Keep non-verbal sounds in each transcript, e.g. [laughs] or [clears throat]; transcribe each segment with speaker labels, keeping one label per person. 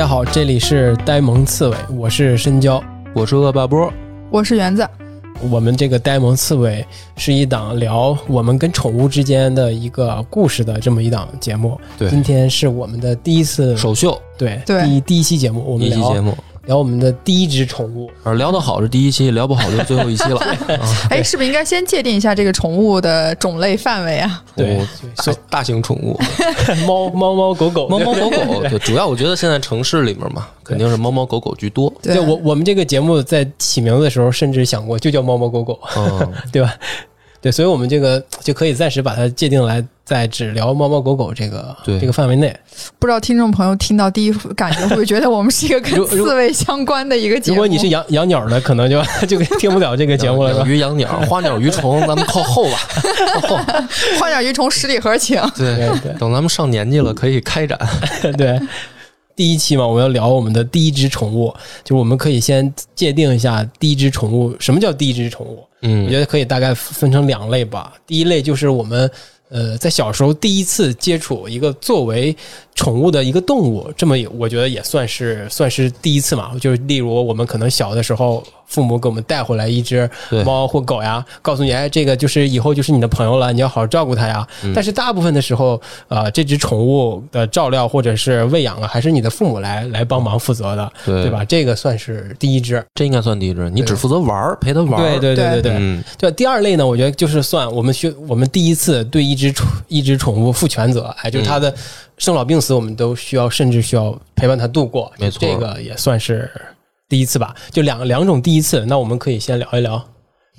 Speaker 1: 家好，这里是呆萌刺猬，我是深交，
Speaker 2: 我是恶霸波，
Speaker 3: 我是园子。
Speaker 1: 我们这个呆萌刺猬是一档聊我们跟宠物之间的一个故事的这么一档节目。
Speaker 2: 对。
Speaker 1: 今天是我们的第一次
Speaker 2: 首秀。
Speaker 1: 对
Speaker 3: 对。
Speaker 1: 第一第一期节目，我们聊
Speaker 2: 第一期节目，
Speaker 1: 聊我们的第一只宠物。
Speaker 2: 啊聊得好是第一期，聊不好就最后一期了。[laughs] 啊
Speaker 3: 哎，是不是应该先界定一下这个宠物的种类范围啊？
Speaker 1: 对
Speaker 2: 大大型宠物，[laughs]
Speaker 1: 猫猫猫狗狗，
Speaker 2: 猫猫狗狗，对，主要我觉得现在城市里面嘛，肯定是猫猫狗狗居多。
Speaker 1: 对我我们这个节目在起名字的时候，甚至想过就叫猫猫狗狗，
Speaker 2: 嗯，[laughs]
Speaker 1: 对吧？对，所以我们这个就可以暂时把它界定来在只聊猫猫狗狗这个这个范围内。
Speaker 3: 不知道听众朋友听到第一感觉会不会觉得我们是一个跟刺猬相关的一个节目？
Speaker 1: 如果你是养养鸟的，可能就就听不了这个节目了，
Speaker 2: 养？鱼养鸟，花鸟鱼虫，咱们靠后吧，靠后。
Speaker 3: 花鸟鱼虫十里河情，
Speaker 2: 对
Speaker 1: 对对
Speaker 2: 等咱们上年纪了，可以开展。
Speaker 1: 对，第一期嘛，我们要聊我们的第一只宠物，就是我们可以先界定一下第一只宠物，什么叫第一只宠物？嗯我
Speaker 2: 嗯
Speaker 1: 觉得可以大概分成两类吧。第一类就是我们呃在小时候第一次接触一个作为宠物的一个动物，这么也我觉得也算是算是第一次嘛。就是例如我们可能小的时候，父母给我们带回来一只猫或狗呀，告诉你哎这个就是以后就是你的朋友了，你要好好照顾它呀。
Speaker 2: 嗯
Speaker 1: 但是大部分的时候，呃，这只宠物的照料或者是喂养啊，还是你的父母来来帮忙负责的，
Speaker 2: 对
Speaker 1: 对吧？这个算是第一只。
Speaker 2: 这应该算第一只，你只负责玩儿，陪它玩儿。
Speaker 1: 对对对对对。
Speaker 2: 嗯，
Speaker 1: 对，第二类呢，我觉得就是算我们需我们第一次对一只宠一只宠物负全责，哎，就是它的生老病死，我们都需要，甚至需要陪伴它度过。
Speaker 2: 没错
Speaker 1: 这个也算是第一次吧。就两两种第一次，那我们可以先聊一聊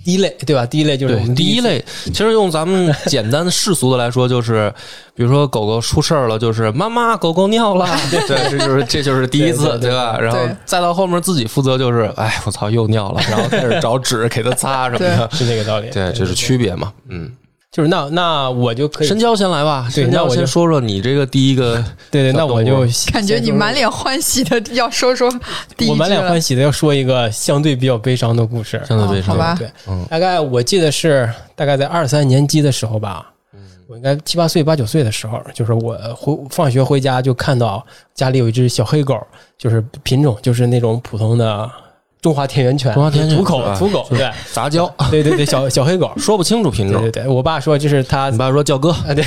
Speaker 1: 第一类，对吧？第一类就是
Speaker 2: 第一类，其实用咱们简单的世俗的来说，就是比如说狗狗出事儿了，就是妈妈狗狗尿了，[laughs] 对，这就是这就是第一次，
Speaker 1: 对对对
Speaker 2: 吧？然后再到后面自己负责，就是哎，我操，又尿了，然后开始找纸给它擦什么的，
Speaker 1: 是这个道理。
Speaker 2: 对，这是区别嘛，嗯。
Speaker 1: 就是那那我就可以
Speaker 2: 深交先来吧，深交
Speaker 1: 对那我
Speaker 2: 先说说你这个第一个，[laughs]
Speaker 1: 对对，那我就
Speaker 3: 感觉你满脸欢喜的 [laughs] 要说说第一
Speaker 1: 我满脸欢
Speaker 3: 喜。
Speaker 1: 喜的要说一个相对比较悲伤的故事。
Speaker 2: 相对悲伤
Speaker 3: 哦好吧
Speaker 1: 对，
Speaker 2: 嗯
Speaker 1: 大概我记得是大概在二三年级的时候吧，我应该七八岁、八九岁的时候，就是我回放学回家就看到家里有一只小黑狗，就是品种就是那种普通的中华田园犬，
Speaker 2: 中华田园
Speaker 1: 土狗土狗，对
Speaker 2: 杂交，[laughs]
Speaker 1: 对对对，小小黑狗。
Speaker 2: 说不清楚品种
Speaker 1: 对对。对，我爸说这是他
Speaker 2: 你爸说叫哥，
Speaker 1: 啊，对，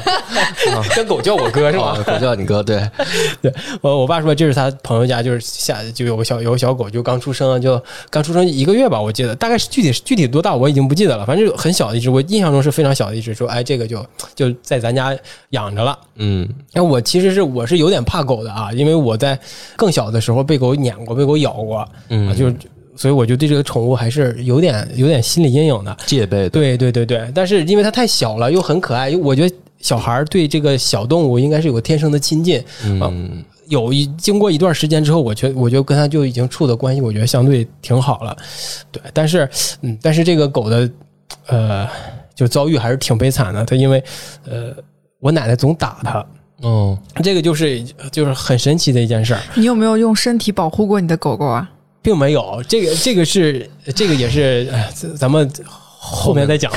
Speaker 1: [laughs] 跟狗叫我哥是吧？
Speaker 2: 哦狗叫你哥，对 [laughs] 对，
Speaker 1: 我我爸说这是他朋友家，就是下就有个小有个小狗，就刚出生，就刚出生一个月吧，我记得大概是具体具体多大我已经不记得了，反正就很小的一只，我印象中是非常小的一只。说哎，这个就就在咱家养着了。
Speaker 2: 嗯
Speaker 1: 那，我其实是我是有点怕狗的啊，因为我在更小的时候被狗撵过，被狗咬过，啊，
Speaker 2: 嗯，
Speaker 1: 就是所以我就对这个宠物还是有点有点心理阴影的。
Speaker 2: 戒备的，
Speaker 1: 对对对对，但是因为它太小了，又很可爱，我觉得小孩儿对这个小动物应该是有个天生的亲近。
Speaker 2: 嗯，
Speaker 1: 有一经过一段时间之后，我觉我觉得跟它就已经处的关系，我觉得相对挺好了。对，但是嗯，但是这个狗的呃，就遭遇还是挺悲惨的。它因为呃，我奶奶总打它，
Speaker 2: 嗯，
Speaker 1: 这个就是就是很神奇的一件事儿，
Speaker 3: 你有没有用身体保护过你的狗狗啊？
Speaker 1: 并没有这个这个是这个也是哎咱咱们后面再讲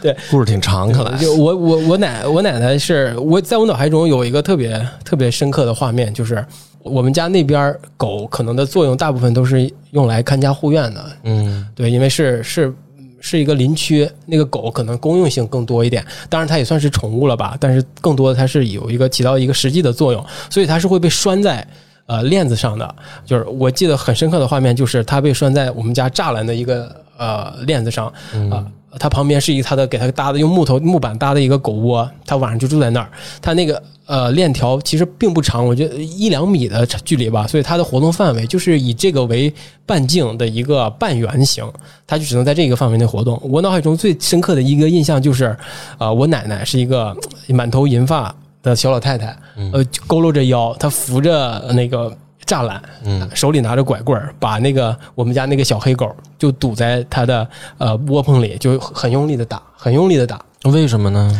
Speaker 1: 对。
Speaker 2: 故事挺长，看来
Speaker 1: 就我我我奶我奶奶是我在我脑海中有一个特别特别深刻的画面，就是我们家那边狗可能的作用大部分都是用来看家护院的，
Speaker 2: 嗯
Speaker 1: 对，因为是是是一个林区，那个狗可能公用性更多一点，当然它也算是宠物了吧，但是更多的它是有一个起到一个实际的作用，所以它是会被拴在。呃，链子上的，就是我记得很深刻的画面，就是它被拴在我们家栅栏的一个呃链子上，啊、它旁边是一个它的给它搭的用木头木板搭的一个狗窝，它晚上就住在那儿。它那个呃链条其实并不长，我觉得一两米的距离吧，所以它的活动范围就是以这个为半径的一个半圆形，它就只能在这个范围内活动。我脑海中最深刻的一个印象就是，啊、我奶奶是一个满头银发的小老太太，呃，佝偻着腰，她扶着那个栅栏，
Speaker 2: 嗯，
Speaker 1: 手里拿着拐棍儿，把那个我们家那个小黑狗就堵在她的呃窝棚里，就很用力的打，很用力的打。
Speaker 2: 为什么呢？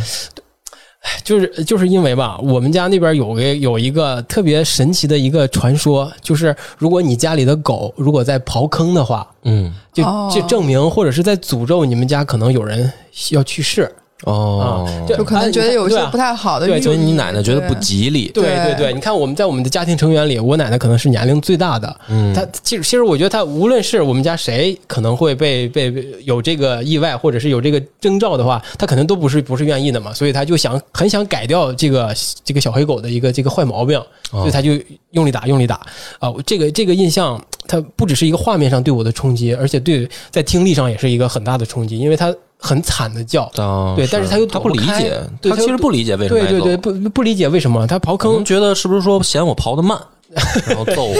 Speaker 1: 就是就是因为吧，我们家那边有个有一个特别神奇的一个传说，就是如果你家里的狗如果在刨坑的话，
Speaker 2: 嗯
Speaker 1: 就
Speaker 3: 哦
Speaker 1: 就证明或者是在诅咒你们家可能有人要去世。
Speaker 2: 哦。
Speaker 3: 就可能觉得有些不太好的。
Speaker 1: 对就
Speaker 2: 所以你奶奶觉得不吉利，
Speaker 1: 对
Speaker 3: 对
Speaker 1: 对。对，你看我们在我们的家庭成员里，我奶奶可能是年龄最大的。
Speaker 2: 嗯，
Speaker 1: 她其实其实我觉得她无论是我们家谁可能会被被被有这个意外，或者是有这个征兆的话，她可能都不是不是愿意的嘛，所以她就想很想改掉这个这个小黑狗的一个这个坏毛病，所以她就用力打用力打。啊、这个这个印象，它不只是一个画面上对我的冲击，而且对在听力上也是一个很大的冲击，因为它很惨的叫。
Speaker 2: 哦
Speaker 1: 对但是他又
Speaker 2: 他不理解，
Speaker 1: 对他
Speaker 2: 其实不理解为什么
Speaker 1: 对对对，不不理解为什么他刨坑
Speaker 2: 觉得是不是说嫌我刨的慢，[laughs] 然后揍我，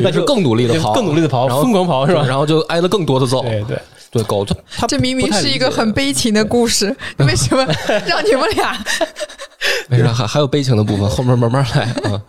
Speaker 1: 那就
Speaker 2: 更努力的刨，
Speaker 1: 更努力的刨，
Speaker 2: 然后
Speaker 1: 疯狂刨是吧？
Speaker 2: 然后就挨了更多的揍。
Speaker 1: 对对，
Speaker 2: 对，狗它它
Speaker 3: 这明明是一个很悲情的故事，[laughs] 为什么 [laughs] 让你们俩？
Speaker 2: 没事，还还有悲情的部分，后面慢慢来啊。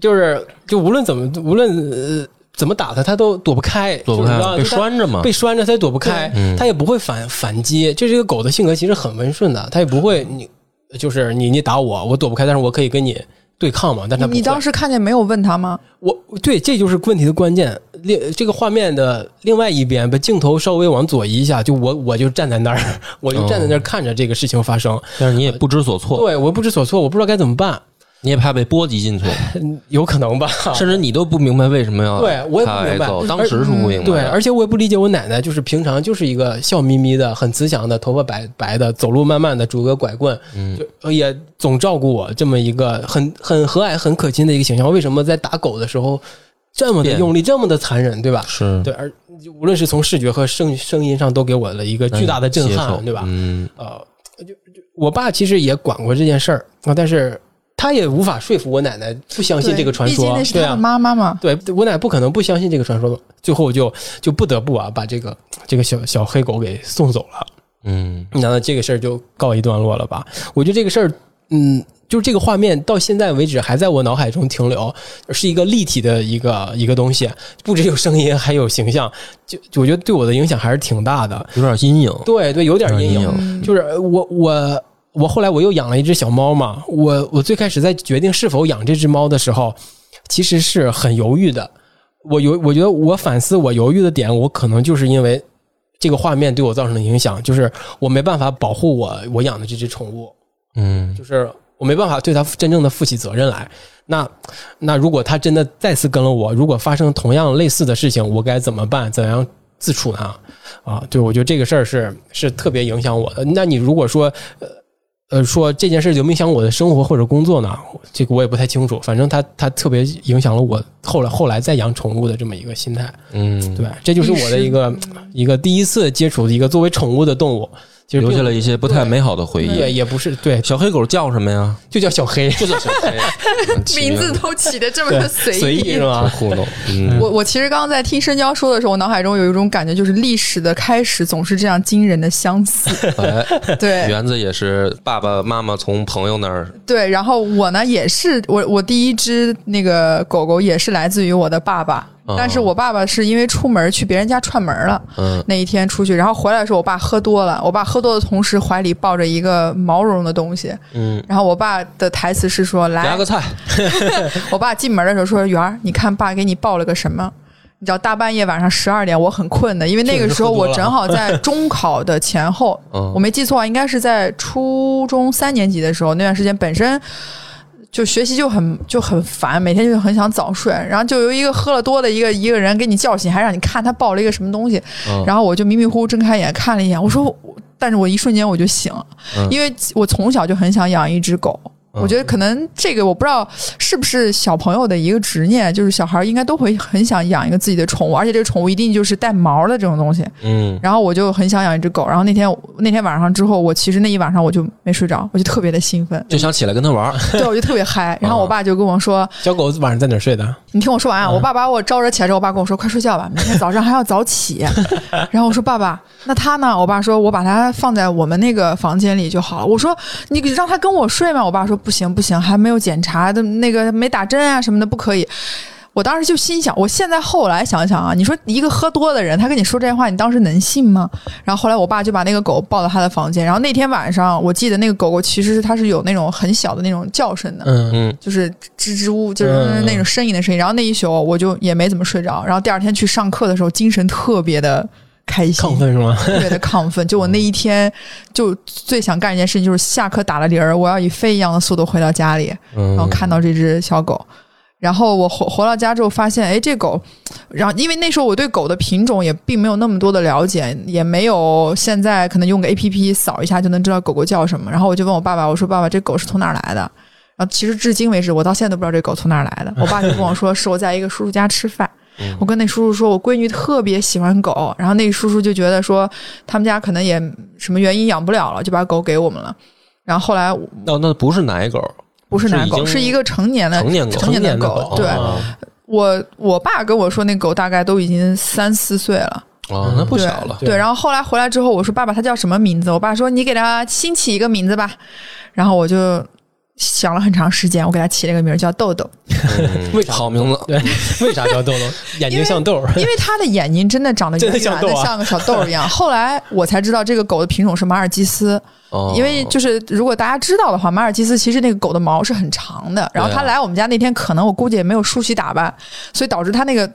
Speaker 1: 就是就无论怎么无论呃怎么打他，他都躲不开，
Speaker 2: 躲不开被拴着嘛
Speaker 1: 被拴着他也躲不开，
Speaker 2: 嗯
Speaker 1: 他也不会反反击。这这个狗的性格其实很温顺的，它也不会你就是你你打我，我躲不开，但是我可以跟你对抗嘛。但他
Speaker 3: 你当时看见没有问他吗？
Speaker 1: 我对，这就是问题的关键。另这个画面的另外一边，把镜头稍微往左移一下，就我我就站在那儿，[laughs] 我就站在那儿看着这个事情发生。
Speaker 2: 但是你也不知所措，
Speaker 1: 对我不知所措，我不知道该怎么办，
Speaker 2: 你也怕被波及进去，
Speaker 1: 嗯 [laughs] 有可能吧？
Speaker 2: 甚至你都不明白为什么要
Speaker 1: 对我也不明白
Speaker 2: 揍当时是不明白的。
Speaker 1: 对，而且我也不理解我奶奶，就是平常就是一个笑眯眯的、很慈祥的，头发白白的，走路慢慢的，拄个拐棍，
Speaker 2: 嗯
Speaker 1: 就也总照顾我，这么一个很很和蔼、很可亲的一个形象。为什么在打狗的时候这么的用力，这么的残忍，对吧？
Speaker 2: 是
Speaker 1: 对，而无论是从视觉和声声音上，都给我了一个巨大的震撼，对吧？
Speaker 2: 嗯，
Speaker 1: 呃，就就我爸其实也管过这件事儿啊，但是他也无法说服我奶奶不相信这个传说
Speaker 3: 毕竟那，是
Speaker 1: 对啊
Speaker 3: 他，妈妈嘛。
Speaker 1: 对我奶不可能不相信这个传说，最后就就不得不啊把这个这个小小黑狗给送走了。
Speaker 2: 嗯，
Speaker 1: 那这个事儿就告一段落了吧？我觉得这个事儿，嗯，就是这个画面到现在为止还在我脑海中停留，是一个立体的一个一个东西，不只有声音，还有形象，就就我觉得对我的影响还是挺大的。
Speaker 2: 有点阴影。
Speaker 1: 对对，有点阴影就是我我我后来我又养了一只小猫嘛，我我最开始在决定是否养这只猫的时候，其实是很犹豫的。我犹我觉得我反思我犹豫的点，我可能就是因为这个画面对我造成的影响，就是我没办法保护我我养的这只宠物，
Speaker 2: 嗯，
Speaker 1: 就是我没办法对它真正的负起责任来。那那如果它真的再次跟了我，如果发生同样类似的事情，我该怎么办？怎样自处呢？啊，对，我觉得这个事儿是是特别影响我的。那你如果说呃呃说这件事有没有影响我的生活或者工作呢？这个我也不太清楚。反正它它特别影响了我后来后来再养宠物的这么一个心态。
Speaker 2: 嗯，
Speaker 1: 对，这就是我的一个一个第一次接触的一个作为宠物的动物，其实
Speaker 2: 留下了一些不太美好的回忆对，
Speaker 1: 也不是对，
Speaker 2: 小黑狗叫什么呀？
Speaker 1: 就叫小黑，
Speaker 2: 就叫小黑，[laughs]
Speaker 3: 名字都起的这么
Speaker 1: 对
Speaker 3: 的随
Speaker 1: 随意是
Speaker 2: 真
Speaker 1: 吧？
Speaker 2: 糊弄。[laughs] 嗯，
Speaker 3: 我我其实刚刚在听深交说的时候，我脑海中有一种感觉，就是历史的开始总是这样惊人的相似。[laughs]
Speaker 2: 哎，
Speaker 3: 对
Speaker 2: 园子也是爸爸妈妈从朋友那儿，
Speaker 3: 对，然后我呢也是，我我第一只那个狗狗也是来自于我的爸爸，
Speaker 2: 哦
Speaker 3: 但是我爸爸是因为出门去别人家串门了，
Speaker 2: 嗯，
Speaker 3: 那一天出去，然后回来的时候，我爸喝多了，我爸喝多的同时怀里抱着一个毛茸茸的东西，
Speaker 2: 嗯，
Speaker 3: 然后我爸的台词是说：“来
Speaker 2: 夹，个菜，[laughs]
Speaker 3: 我爸进门的时候说：“圆儿，你看爸给你抱了个什么？”你知道大半夜晚上十二点，我很困的，因为那个时候我正好在中考的前后，[laughs]
Speaker 2: 嗯。
Speaker 3: 我没记错啊，应该是在初中三年级的时候，那段时间本身就学习就很就很烦，每天就很想早睡，然后就由一个喝了多的一个一个人给你叫醒，还让你看他抱了一个什么东西，
Speaker 2: 嗯
Speaker 3: 然后我就迷迷糊糊睁开眼看了一眼，我说我，但是我一瞬间我就醒了，
Speaker 2: 嗯
Speaker 3: 因为我从小就很想养一只狗。
Speaker 2: 嗯
Speaker 3: 我觉得可能这个我不知道是不是小朋友的一个执念，就是小孩应该都会很想养一个自己的宠物，而且这个宠物一定就是带毛的这种东西。
Speaker 2: 嗯，
Speaker 3: 然后我就很想养一只狗，然后那天那天晚上之后，我其实那一晚上我就没睡着，我就特别的兴奋，
Speaker 2: 就想起来跟他玩。
Speaker 3: 对，我就特别嗨。[laughs] 然后我爸就跟我说
Speaker 1: 小狗晚上在哪儿睡的？：“
Speaker 3: 你听我说完啊！”我爸把我招惹起来之后，我爸跟我说：“快睡觉吧，明天早上还要早起。[laughs] ”然后我说：“爸爸，那他呢？”我爸说：“我把它放在我们那个房间里就好了。”我说：“你让他跟我睡吗？”我爸说：“不行不行，还没有检查的那个没打针啊什么的，不可以。”我当时就心想，我现在后来想想啊，你说一个喝多的人，他跟你说这些话，你当时能信吗？然后后来我爸就把那个狗抱到他的房间，然后那天晚上，我记得那个狗狗其实是它是有那种很小的那种叫声的，
Speaker 1: 嗯，
Speaker 2: 嗯，
Speaker 3: 就是吱吱呜，就是
Speaker 1: 嗯
Speaker 3: 那种呻吟的声音。然后那一宿我就也没怎么睡着，然后第二天去上课的时候，精神特别的开心，
Speaker 1: 亢奋是吗？
Speaker 3: 特别的亢奋。就我那一天，就最想干一件事情，就是下课打了铃儿，我要以飞一样的速度回到家里，
Speaker 2: 嗯
Speaker 3: 然后看到这只小狗。然后我回回到家之后，发现，哎，这狗，然后因为那时候我对狗的品种也并没有那么多的了解，也没有现在可能用个 A P P 扫一下就能知道狗狗叫什么。然后我就问我爸爸，我说：“爸爸，这狗是从哪儿来的？”然后其实至今为止，我到现在都不知道这狗从哪儿来的。我爸就跟我说，是我在一个叔叔家吃饭，我跟那叔叔说，我闺女特别喜欢狗，然后那个叔叔就觉得说，他们家可能也什么原因养不了了，就把狗给我们了。然后后来
Speaker 2: 哦，那不是奶狗，
Speaker 3: 不是奶狗，
Speaker 2: 是
Speaker 3: 是一个成年的
Speaker 2: 成年狗
Speaker 3: 成年的
Speaker 1: 狗
Speaker 3: 对，
Speaker 2: 哦
Speaker 3: 我我爸跟我说，那狗大概都已经三四岁了。
Speaker 2: 哦，那不小了。
Speaker 3: 对，然后后来回来之后，我说爸爸，它叫什么名字？我爸说你给它新起一个名字吧。然后我就想了很长时间，我给它起了个名儿叫豆豆，
Speaker 2: 嗯
Speaker 1: 为啥
Speaker 2: 好名字，[laughs]
Speaker 1: 对，为啥叫豆豆？[laughs] 眼睛像豆儿。
Speaker 3: 因为它的眼睛真的长得
Speaker 1: 真的
Speaker 3: 圆圆的，
Speaker 1: 像豆啊
Speaker 3: 像个小豆儿一样。后来我才知道这个狗的品种是马尔济斯，
Speaker 2: 哦
Speaker 3: 因为就是如果大家知道的话，马尔济斯其实那个狗的毛是很长的。然后它
Speaker 2: 对啊
Speaker 3: 来我们家那天，可能我估计也没有梳洗打扮，所以导致它那个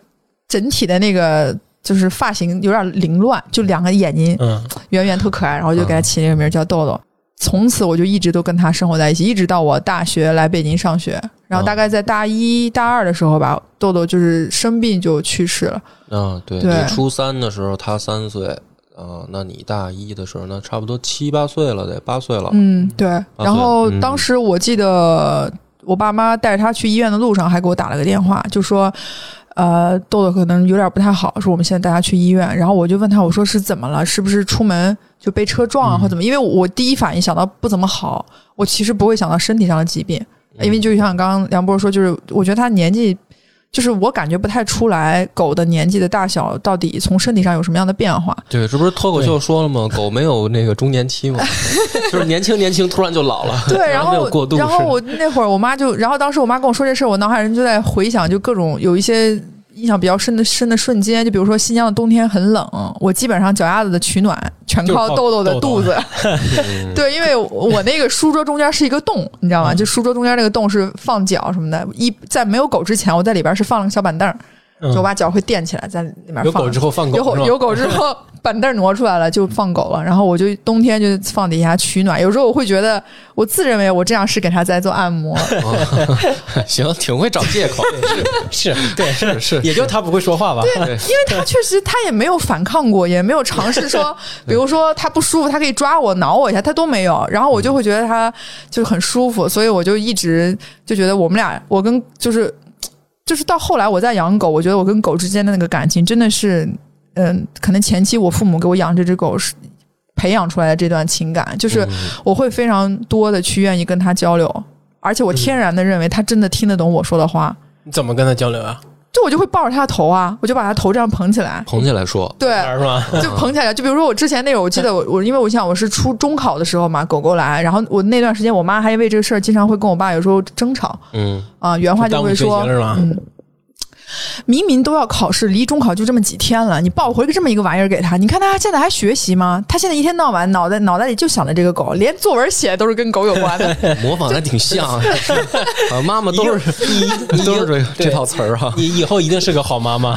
Speaker 3: 整体的那个就是发型有点凌乱，就两个眼睛
Speaker 1: 嗯，
Speaker 3: 圆圆特可爱，然后就
Speaker 2: 嗯
Speaker 3: 给它起了个名儿叫豆豆。从此我就一直都跟他生活在一起，一直到我大学来北京上学。然后大概在大一大二的时候吧，豆豆就是生病就去世了。
Speaker 2: 嗯，对
Speaker 3: 对
Speaker 2: 你初三的时候他三岁啊，那你大一的时候那差不多七八岁了，得八岁了。
Speaker 3: 嗯，对。然后
Speaker 2: 嗯
Speaker 3: 当时我记得我爸妈带着他去医院的路上还给我打了个电话，就说。呃，豆豆可能有点不太好，说我们现在带他去医院。然后我就问他，我说是怎么了？是不是出门就被车撞了，或怎么？因为我第一反应想到不怎么好，我其实不会想到身体上的疾病，因为就像刚刚梁波说，就是我觉得他年纪，就是我感觉不太出来狗的年纪的大小到底从身体上有什么样的变化。
Speaker 2: 对，这不是脱口秀说了吗？[laughs] 狗没有那个中年期嘛？[laughs] 就是年轻年轻，突然就老了。
Speaker 3: 对，然后
Speaker 2: 没有过渡是
Speaker 3: 然后我那会儿我妈就，然后当时我妈跟我说这事儿，我脑海人就在回想，就各种有一些印象比较深的深的瞬间，就比如说新疆的冬天很冷，我基本上脚丫子的取暖全
Speaker 1: 靠
Speaker 3: 靠豆豆的肚子。
Speaker 2: 嗯 [laughs]
Speaker 3: 对，因为我那个书桌中间是一个洞，你知道吗？就书桌中间那个洞是放脚什么的。一在没有狗之前，我在里边是放了个小板凳就我把脚会垫起来，在里面放。
Speaker 1: 有狗之后放狗
Speaker 3: 有有狗之后，板凳挪出来了，就放狗了。然后我就冬天就放底下取暖。有时候我会觉得，我自认为我这样是给它在做按摩。[laughs]
Speaker 2: 行，挺会找借口。[laughs]
Speaker 1: 是对
Speaker 2: 是是，
Speaker 1: 也就它不会说话吧？
Speaker 2: 对，
Speaker 3: 因为它确实，它也没有反抗过，也没有尝试说，[laughs] 比如说它不舒服，它可以抓我、挠我一下，它都没有。然后我就会觉得它就是很舒服，所以我就一直就觉得我们俩，我跟就是就是到后来我在养狗，我觉得我跟狗之间的那个感情真的是，嗯，可能前期我父母给我养这只狗是培养出来的这段情感，就是我会非常多的去愿意跟它交流，而且我天然的认为它真的听得懂我说的话。
Speaker 1: 你怎么跟他交流啊？
Speaker 3: 就我就会抱着它的头啊，我就把它头这样捧起来，
Speaker 2: 捧起来说，
Speaker 3: 对，
Speaker 1: 是吗？
Speaker 3: 就捧起来。就比如说我之前那会儿，我记得 [laughs] 我我因为我想我是初中考的时候嘛，狗狗来，然后我那段时间我妈还因为这个事儿经常会跟我爸有时候争吵
Speaker 2: 嗯，
Speaker 3: 啊、原话就会说嗯。明明都要考试，离中考就这么几天了，你抱回个这么一个玩意儿给他，你看他现在还学习吗？他现在一天到晚脑袋脑袋里就想着这个狗，连作文写都是跟狗有关的。[laughs]
Speaker 2: 模仿的挺像啊，[laughs] 妈妈都是
Speaker 1: 你
Speaker 2: 都是这这套词儿哈，
Speaker 1: 你 [laughs] 以后一定是个好妈妈。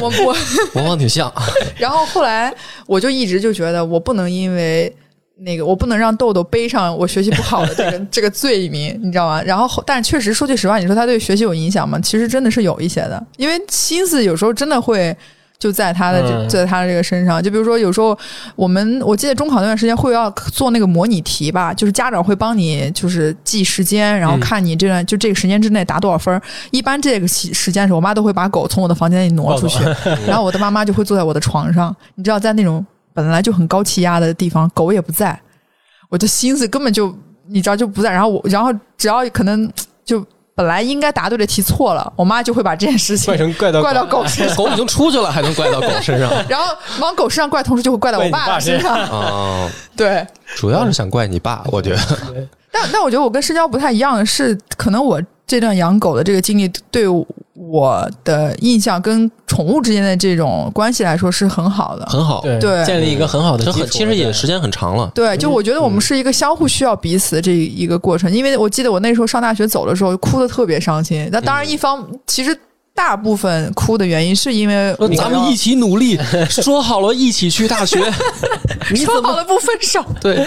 Speaker 3: 我我
Speaker 2: 模仿挺像。
Speaker 3: 然后后来我就一直就觉得，我不能因为那个，我不能让豆豆背上我学习不好的这个 [laughs] 这个罪名，你知道吗？然后后，但确实说句实话，你说他对学习有影响吗？其实真的是有一些的，因为心思有时候真的会。就在他的这
Speaker 1: 嗯
Speaker 3: 在他的这个身上，就比如说有时候我们我记得中考那段时间会要做那个模拟题吧，就是家长会帮你就是记时间，然后
Speaker 1: 嗯
Speaker 3: 看你这段就这个时间之内答多少分儿。一般这个时时间的时候，我妈都会把狗从我的房间里挪出去，[laughs] 然后我的妈妈就会坐在我的床上，你知道，在那种本来就很高气压的地方，狗也不在，我的心思根本就你知道就不在。然后我，然后只要可能就本来应该答对的题错了，我妈就会把这件事情
Speaker 1: 怪成怪到
Speaker 3: 怪到狗 [laughs] 身上，
Speaker 2: 狗已经出去了，还能怪到狗身上 [laughs]
Speaker 3: 然后往狗身上怪，同时就会怪到我
Speaker 1: 爸身
Speaker 3: 身上。
Speaker 2: 啊？[laughs]
Speaker 3: 对，
Speaker 2: 主要是想怪你爸，我觉得。
Speaker 3: 但但我觉得我跟深交不太一样的是，可能我这段养狗的这个经历对我的印象跟宠物之间的这种关系来说是很好的。
Speaker 2: 很好，
Speaker 1: 对
Speaker 3: 对
Speaker 1: 建立一个很好的基础。
Speaker 2: 其实也时间很长了。
Speaker 3: 对，就我觉得我们是一个相互需要彼此这一个过程，因为我记得我那时候上大学走的时候哭的特别伤心。那当然，一方其实大部分哭的原因是因为
Speaker 2: 咱们一起努力，[laughs] 说好了一起去大学，[laughs] 你
Speaker 3: 说好了不分手，
Speaker 2: 对？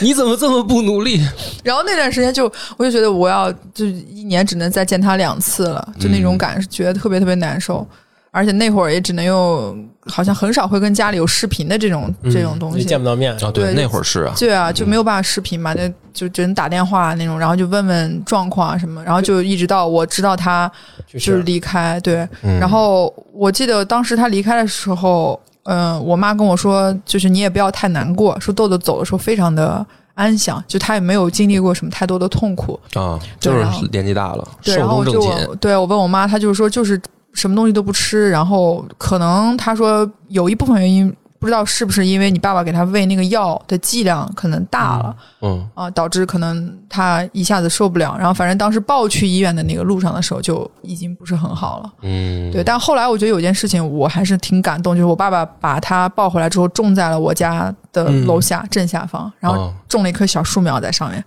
Speaker 2: 你怎么这么不努力？
Speaker 3: 然后那段时间就我就觉得我要就一年只能再见他两次了，就那种感觉特别特别难受。而且那会儿也只能用，好像很少会跟家里有视频的这种、这种东西。
Speaker 1: 见不到面。
Speaker 2: 啊，
Speaker 3: 对
Speaker 2: 那会儿是啊，
Speaker 3: 对啊，就没有办法视频嘛，那就只能打电话那种，然后就问问状况啊什么，然后就一直到我知道他就是
Speaker 1: 就是
Speaker 3: 离开，对。
Speaker 2: 嗯
Speaker 3: 然后我记得当时他离开的时候，嗯、我妈跟我说，就是你也不要太难过，说豆豆走的时候非常的安详，就他也没有经历过什么太多的痛苦。
Speaker 2: 啊，就是年纪大了，
Speaker 3: 对，
Speaker 2: 寿
Speaker 3: 然后就
Speaker 2: 终正寝。
Speaker 3: 我对我问我妈，她就是说就是什么东西都不吃，然后可能他说有一部分原因不知道是不是因为你爸爸给他喂那个药的剂量可能大了。
Speaker 2: 嗯
Speaker 3: 啊，导致可能他一下子受不了，然后反正当时抱去医院的那个路上的时候就已经不是很好了。
Speaker 2: 嗯，
Speaker 3: 对，但后来我觉得有件事情我还是挺感动，就是我爸爸把他抱回来之后种在了我家的楼下、正下方，然后
Speaker 2: 哦
Speaker 3: 种了一棵小树苗在上面。
Speaker 2: 嗯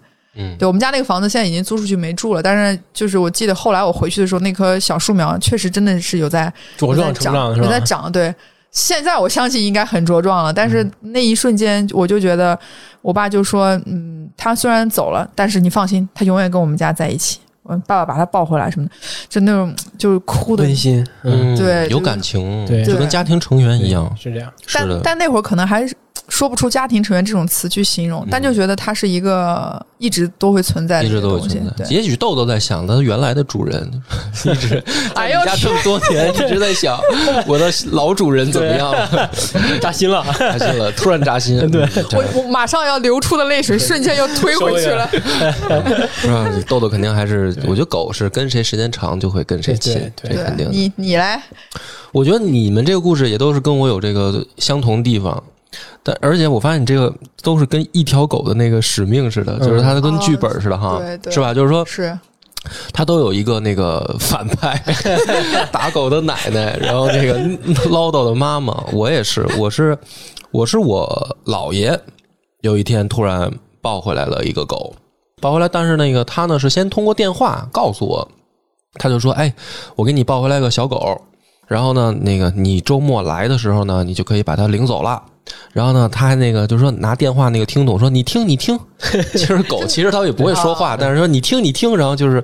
Speaker 3: 对我们家那个房子现在已经租出去没住了，但是就是我记得后来我回去的时候，那棵小树苗确实真的是有在
Speaker 1: 茁壮成长
Speaker 3: 有在？长，对。现在我相信应该很茁壮了，但是那一瞬间我就觉得，我爸就说，嗯，他虽然走了，但是你放心，他永远跟我们家在一起。我爸爸把他抱回来什么的，就那种就是哭的
Speaker 1: 温馨，嗯，
Speaker 2: 嗯，
Speaker 3: 对
Speaker 2: 有感情，
Speaker 1: 对
Speaker 2: 就跟家庭成员一样，
Speaker 1: 是这样。
Speaker 3: 但
Speaker 2: 是的，
Speaker 3: 但那会儿可能还是说不出家庭成员这种词去形容，但就觉得它是一个一直都会存在的
Speaker 2: 一直都会存在。也许豆豆在想，他原来的主人 [laughs] 一直 [laughs]
Speaker 3: 哎呦
Speaker 2: 在家这么多年，一直在想 [laughs] 我的老主人怎么样，
Speaker 1: 扎心了，
Speaker 2: 扎心了，突然扎心，
Speaker 1: 对。
Speaker 3: 我我马上要流出的泪水瞬间又推回去了。
Speaker 2: 是吧？豆豆肯定还是，我觉得狗是跟谁时间长就会跟谁亲，
Speaker 1: 对
Speaker 2: 这肯定。
Speaker 3: 你你来，
Speaker 2: 我觉得你们这个故事也都是跟我有这个相同地方，但而且我发现你这个都是跟一条狗的那个使命似的，就是它跟剧本似的哈，
Speaker 3: 哦对对
Speaker 2: 是吧？就是说
Speaker 3: 是
Speaker 2: 它都有一个那个反派，[laughs] 打狗的奶奶，然后那个唠叨的妈妈。我也是，我是我是我姥爷，有一天突然抱回来了一个狗，抱回来，但是那个他呢是先通过电话告诉我，他就说：“哎，我给你抱回来个小狗，然后呢，那个你周末来的时候呢，你就可以把它领走了。”然后呢，他还那个就是说拿电话那个听筒说：“你听，你听。[laughs] ”其实狗 [laughs] 其实它也不会说话，但是说你听，你听，然后就是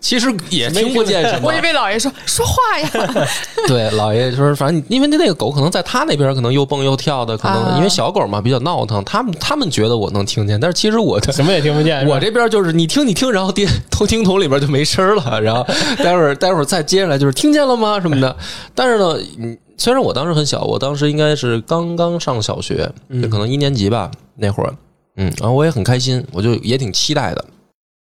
Speaker 2: 其实也听不见什么
Speaker 3: 我。以为姥爷说说话呀，[laughs]
Speaker 2: 对，老爷说，反正因为那个狗可能在他那边可能又蹦又跳的，可能
Speaker 3: 啊
Speaker 2: 因为小狗嘛比较闹腾，他们他们觉得我能听见，但是其实我
Speaker 1: 什么也听不见。
Speaker 2: 我这边就是你听你听，然后电偷听筒里边就没声了，然后待会儿待会儿再接下来就是听见了吗什么的。但是呢，嗯虽然我当时很小，我当时应该是刚刚上小学，就可能一年级吧那会儿，嗯，然后我也很开心，我就也挺期待的。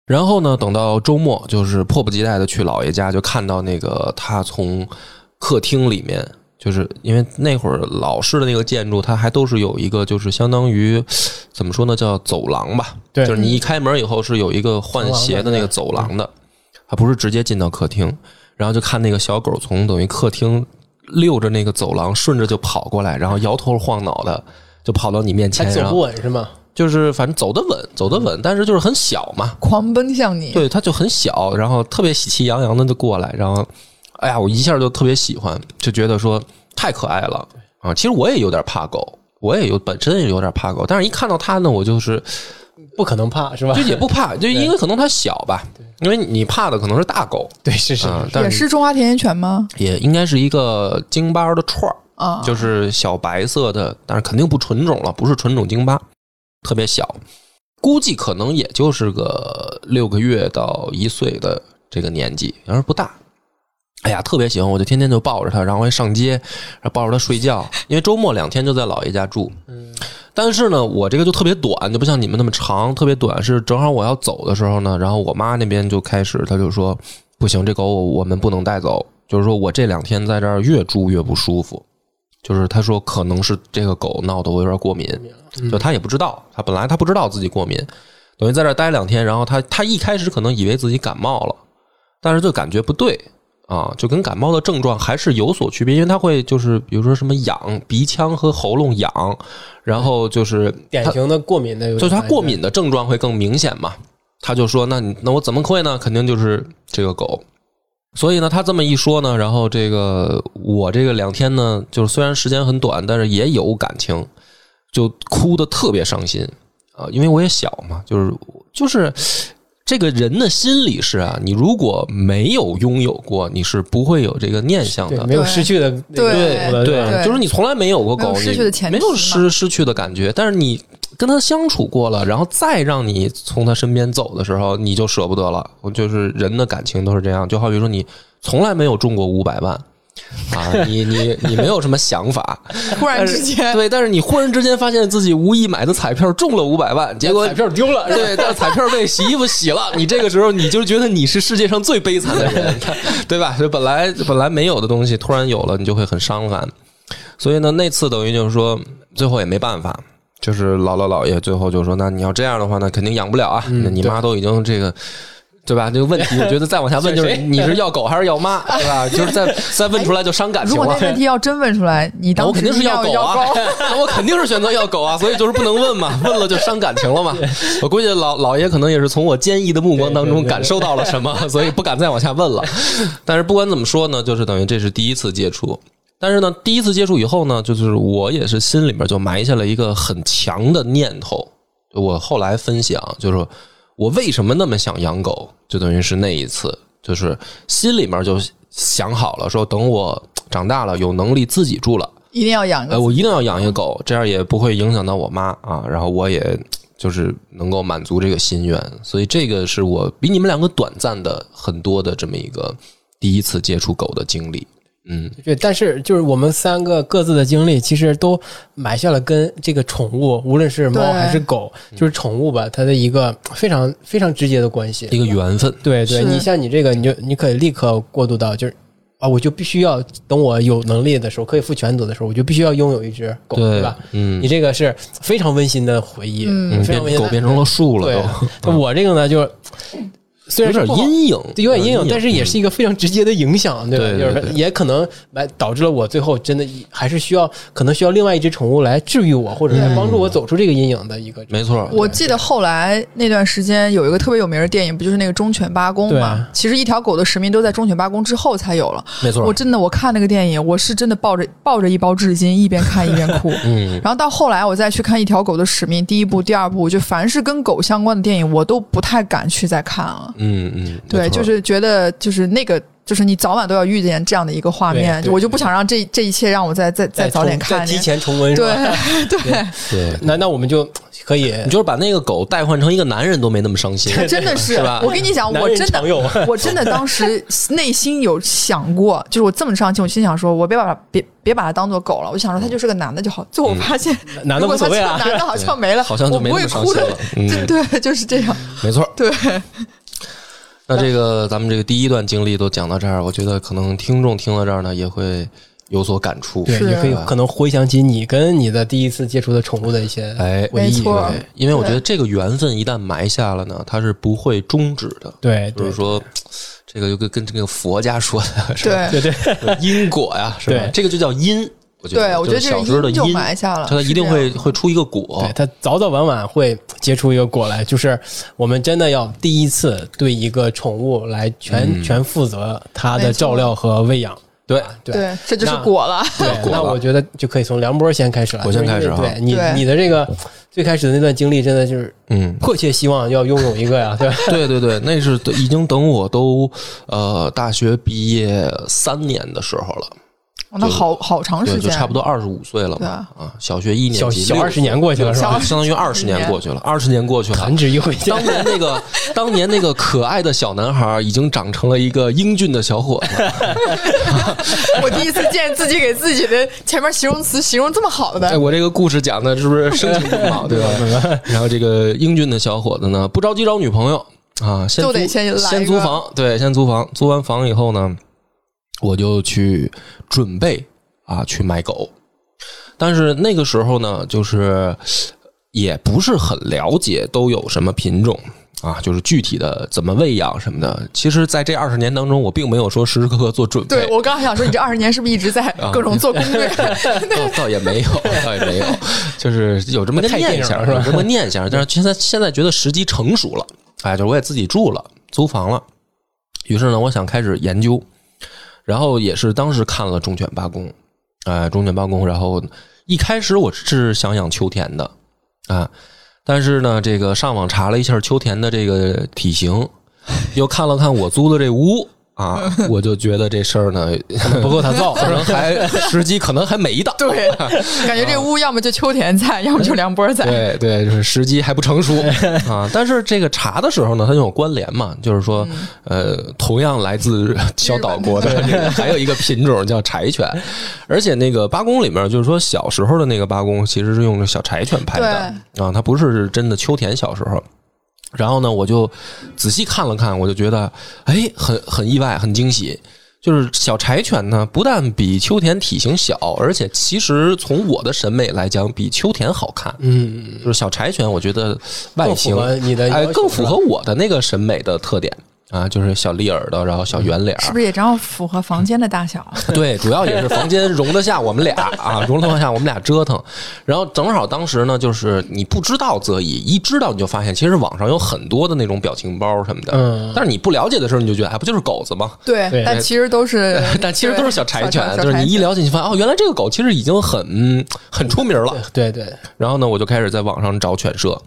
Speaker 2: 然后呢，等到周末，就是迫不及待的去姥爷家，就看到那个他从客厅里面，就是因为那会儿老式的那个建筑，它还都是有一个，就是相当于怎么说呢，叫走廊吧，
Speaker 1: 对。
Speaker 2: 就是你一开门以后是有一个换鞋的。那个走廊的，它不是直接进到客厅，然后就看那个小狗从等于客厅溜着那个走廊顺着就跑过来，然后摇头晃脑的就跑到你面前，
Speaker 1: 还走不稳是吗？
Speaker 2: 就是反正走得稳，走得稳，但是就是很小嘛，
Speaker 3: 狂奔向你。
Speaker 2: 对，它就很小，然后特别喜气洋洋的就过来，然后，哎呀，我一下就特别喜欢，就觉得说太可爱了啊！其实我也有点怕狗，我也有本身也有点怕狗，但是一看到它呢，我就是
Speaker 1: 不可能怕是吧
Speaker 2: 就？也不怕，就因为可能它小吧，因为你怕的可能是大狗
Speaker 1: 对，是是
Speaker 2: 啊，但
Speaker 3: 也是中华田园犬吗？
Speaker 2: 也应该是一个京巴的串儿，
Speaker 3: 啊，
Speaker 2: 就是小白色的，但是肯定不纯种了，不是纯种京巴，特别小，估计可能也就是个六个月到一岁的这个年纪，要是不大。哎呀，特别喜欢，我就天天就抱着它，然后还上街，然后抱着它睡觉。因为周末两天就在姥爷家住，但是呢，我这个就特别短，就不像你们那么长，特别短。是正好我要走的时候呢，然后我妈那边就开始，她就说不行，这狗我们不能带走，就是说我这两天在这儿越住越不舒服。就是她说可能是这个狗闹得我有点过敏，就她也不知道，她本来她不知道自己过敏，等于在这儿待两天，然后她她一开始可能以为自己感冒了，但是就感觉不对啊，就跟感冒的症状还是有所区别，因为它会就是比如说什么痒，鼻腔和喉咙痒，然后就是 [laughs]
Speaker 1: 典型的过敏的，
Speaker 2: 就是它过敏的症状会更明显嘛。他就说：“那你那我怎么会呢？肯定就是这个狗。”所以呢，他这么一说呢，然后这个我这个两天呢，就是虽然时间很短，但是也有感情，就哭的特别伤心啊，因为我也小嘛，就是就是这个人的心理是啊，你如果没有拥有过，你是不会有这个念想，的。
Speaker 1: 没有失去的那个
Speaker 3: 对
Speaker 1: 对
Speaker 3: 对
Speaker 2: 就是你从来没有过狗，
Speaker 3: 失去的前提
Speaker 2: 你没有失失去的感觉，但是你跟他相处过了，然后再让你从他身边走的时候，你就舍不得了。我就是人的感情都是这样，就好比说你从来没有中过五百万啊，你你你没有什么想法，[laughs]
Speaker 3: 忽然之间，
Speaker 2: 对，但是你忽然之间发现自己无意买的彩票中了五百万，结果
Speaker 1: 彩票丢了，
Speaker 2: 对，但是彩票被洗衣服洗了，你这个时候你就觉得你是世界上最悲惨的人，[laughs] 对吧？就本来本来没有的东西突然有了，你就会很伤感。所以呢，那次等于就是说，最后也没办法，就是姥姥姥爷最后就说，那你要这样的话，那肯定养不了啊。你妈都已经这个。对吧？这个问题，我觉得再往下问就是你是要狗还是要妈，[laughs] 对吧？就是再再问出来就伤感情了
Speaker 3: 如果那。问题要真问出来，你当时
Speaker 2: 我肯定是
Speaker 3: 要
Speaker 2: 狗啊，[laughs] [laughs] 那我肯定是选择要狗啊，所以就是不能问嘛，问了就伤感情了嘛。我估计老老爷可能也是从我坚毅的目光当中感受到了什么，所以不敢再往下问了。但是不管怎么说呢，就是等于这是第一次接触。但是呢，第一次接触以后呢，就是我也是心里面就埋下了一个很强的念头。我后来分享，就是我为什么那么想养狗，就等于是那一次，就是心里面就想好了，说等我长大了有能力自己住了。
Speaker 3: 一定要养一
Speaker 2: 呃，
Speaker 3: 个。
Speaker 2: 我一定要养一个狗，这样也不会影响到我妈啊。然后我也就是能够满足这个心愿，所以这个是我比你们两个短暂的很多的这么一个第一次接触狗的经历。嗯，
Speaker 1: 对，但是就是我们三个各自的经历，其实都埋下了跟这个宠物，无论是猫还是狗，就是宠物吧，它的一个非常非常直接的关系。
Speaker 2: 一个缘分。
Speaker 1: 对对，你像你这个，你就你可以立刻过渡到就是啊，我就必须要等我有能力的时候，可以负全责的时候，我就必须要拥有一只狗，对吧？
Speaker 2: 嗯
Speaker 1: 你，这个是非常温馨的回忆，
Speaker 3: 嗯
Speaker 2: 嗯
Speaker 1: 非常温馨的。
Speaker 2: 狗变成了树了
Speaker 1: 对
Speaker 2: 都，，[laughs]
Speaker 1: 我这个呢，就是虽然有点
Speaker 2: 阴影，
Speaker 1: 对，有点阴影，但是也是一个非常直接的影响，对吧？
Speaker 2: 对对对
Speaker 1: 就是也可能来导致了我最后真的还是需要，可能需要另外一只宠物来治愈我，或者来帮助我走出这个阴影的一个。
Speaker 2: 没错。
Speaker 3: 我记得后来那段时间有一个特别有名的电影，不就是那个《忠犬八公》嘛？其实一条狗的使命都在《忠犬八公》之后才有了。
Speaker 2: 没错
Speaker 3: 我，真的我看那个电影，我是真的抱着抱着一包纸巾，一边看一边哭。
Speaker 2: 嗯，[laughs]
Speaker 3: 然后到后来，我再去看《一条狗的使命》第一部、第二部，就凡是跟狗相关的电影，我都不太敢去再看了。
Speaker 2: 嗯嗯，
Speaker 3: 对，就是觉得就是那个，就是你早晚都要遇见这样的一个画面，我就不想让这这一切让我再再再早点
Speaker 1: 看再提。前重温，是
Speaker 3: 对
Speaker 1: 吧？
Speaker 3: 对，
Speaker 2: 对。
Speaker 1: 那那我们就可以
Speaker 2: 你就是把那个狗代换成一个男人都没那么伤心，
Speaker 3: 真的是 [laughs] 我跟你讲，我真的我真的当时内心有想过，就是我这么伤心，我心想说，我别把别别把它当做狗了，我想说他就是个男的就好。最后我发现，
Speaker 1: 男的无所谓啊
Speaker 3: 男的好像没了，
Speaker 2: 好像就
Speaker 3: 我不
Speaker 2: 没那么伤
Speaker 3: 会哭的
Speaker 2: 心了。。嗯，
Speaker 3: 对，就是这样。
Speaker 2: 没错。
Speaker 3: 对，
Speaker 2: 那这个咱们这个第一段经历都讲到这儿，我觉得可能听众听到这儿呢，也会有所感触。
Speaker 1: 对，
Speaker 3: 是
Speaker 1: 也可以可能回想起你跟你的第一次接触的宠物的一些
Speaker 2: 哎，
Speaker 1: 回忆，
Speaker 3: 没错
Speaker 2: 对，因为我觉得这个缘分一旦埋下了呢，它是不会终止的。
Speaker 1: 对对
Speaker 2: 就是说，这个就跟跟这个佛家说的 [laughs] 是吧
Speaker 3: 对，
Speaker 1: 对对，
Speaker 2: 因果呀，是吧？这个就叫因。我觉得，
Speaker 3: 对，我觉得这
Speaker 2: 就是小时候的
Speaker 3: 因就，埋下了，
Speaker 2: 它一定会会出一个果
Speaker 1: 对。它早早晚晚会结出一个果来，就是我们真的要第一次对一个宠物来全、
Speaker 2: 嗯
Speaker 1: 全负责它的照料和喂养。
Speaker 2: 对，
Speaker 1: 对
Speaker 3: 对，这就是果了。[laughs]
Speaker 1: 那我觉得就可以从梁波先开始了。
Speaker 2: 我先开始啊
Speaker 1: 对你
Speaker 3: 对
Speaker 1: 你的这个最开始的那段经历，真的就是
Speaker 2: 嗯，
Speaker 1: 迫切希望要拥有一个呀，对吧？[laughs]
Speaker 2: 对对对，那是已经等我都呃大学毕业三年的时候了，
Speaker 3: 哦那好好长，时间，
Speaker 2: 就差不多二十五岁了吧，啊，小学一年级，六
Speaker 1: 小二十年过去了是吧？
Speaker 2: 相当于二十年过去了，[laughs] 二十年过去了
Speaker 1: 弹。指一挥间
Speaker 2: 当，年那个，当年那个可爱的小男孩已经长成了一个英俊的小伙子。[laughs]
Speaker 3: 我第一次见自己给自己的前面形容词形容这么好
Speaker 2: 哎，
Speaker 3: 的，
Speaker 2: 我这个故事讲的是不是声情并茂，[laughs] 对吧？然后这个英俊的小伙子呢，不着急找女朋友啊，先租
Speaker 3: 就得先
Speaker 2: 先租房，对，先租房。租完房以后呢，我就去准备啊去买狗，但是那个时候呢，就是也不是很了解都有什么品种。啊，就是具体的怎么喂养什么的，其实在这二十年当中，我并没有说时时刻刻做准备。
Speaker 3: 对我刚才想说，你这二十年是不是一直在 [laughs]
Speaker 2: 啊
Speaker 3: 各种做攻略？[laughs]
Speaker 2: 倒倒也没有，倒也没有，就是有这么念想，
Speaker 1: 是吧
Speaker 2: 有这么念想。但是现在现在觉得时机成熟了，哎，就是我也自己住了，租房了。于是呢，我想开始研究，然后也是当时看了《忠犬八公》，啊，《忠犬八公》，然后一开始我是想养秋田的啊，但是呢，这个上网查了一下秋田的这个体型，又看了看我租的这屋。啊，[laughs] 我就觉得这事儿呢 [laughs]
Speaker 1: 不够他造，
Speaker 2: 可能还时机可能还没到。
Speaker 3: 对，感觉这屋要么就秋田菜，要么就凉波菜。
Speaker 2: 对对，就是时机还不成熟 [laughs] 啊。但是这个查的时候呢，它就有关联嘛，就是说，呃，同样来自小岛国的还有一个品种叫柴犬，而且那个八公里面，就是说小时候的那个八公其实是用小柴犬拍的啊，它不是真的秋田小时候。然后呢，我就仔细看了看，我就觉得，哎，很很意外，很惊喜。就是小柴犬呢，不但比秋田体型小，而且其实从我的审美来讲，比秋田好看。
Speaker 1: 嗯，
Speaker 2: 就是小柴犬，我觉得外形
Speaker 1: 你的
Speaker 2: 哎更符合我的那个审美的特点。啊，就是小立耳朵，然后小圆脸，
Speaker 3: 是不是也正好符合房间的大小？[laughs]
Speaker 2: 对，主要也是房间容得下我们俩啊，容得下我们俩折腾。然后正好当时呢，就是你不知道则已，一知道你就发现，其实网上有很多的那种表情包什么的。
Speaker 1: 嗯，
Speaker 2: 但是你不了解的时候，你就觉得哎，不就是狗子吗？
Speaker 3: 对，但其实都是，
Speaker 2: 但其实都是小柴
Speaker 3: 犬。
Speaker 2: 就是你一了解，你发现哦，原来这个狗其实已经很很出名了。
Speaker 1: 对对。
Speaker 2: 然后呢，我就开始在网上找犬舍。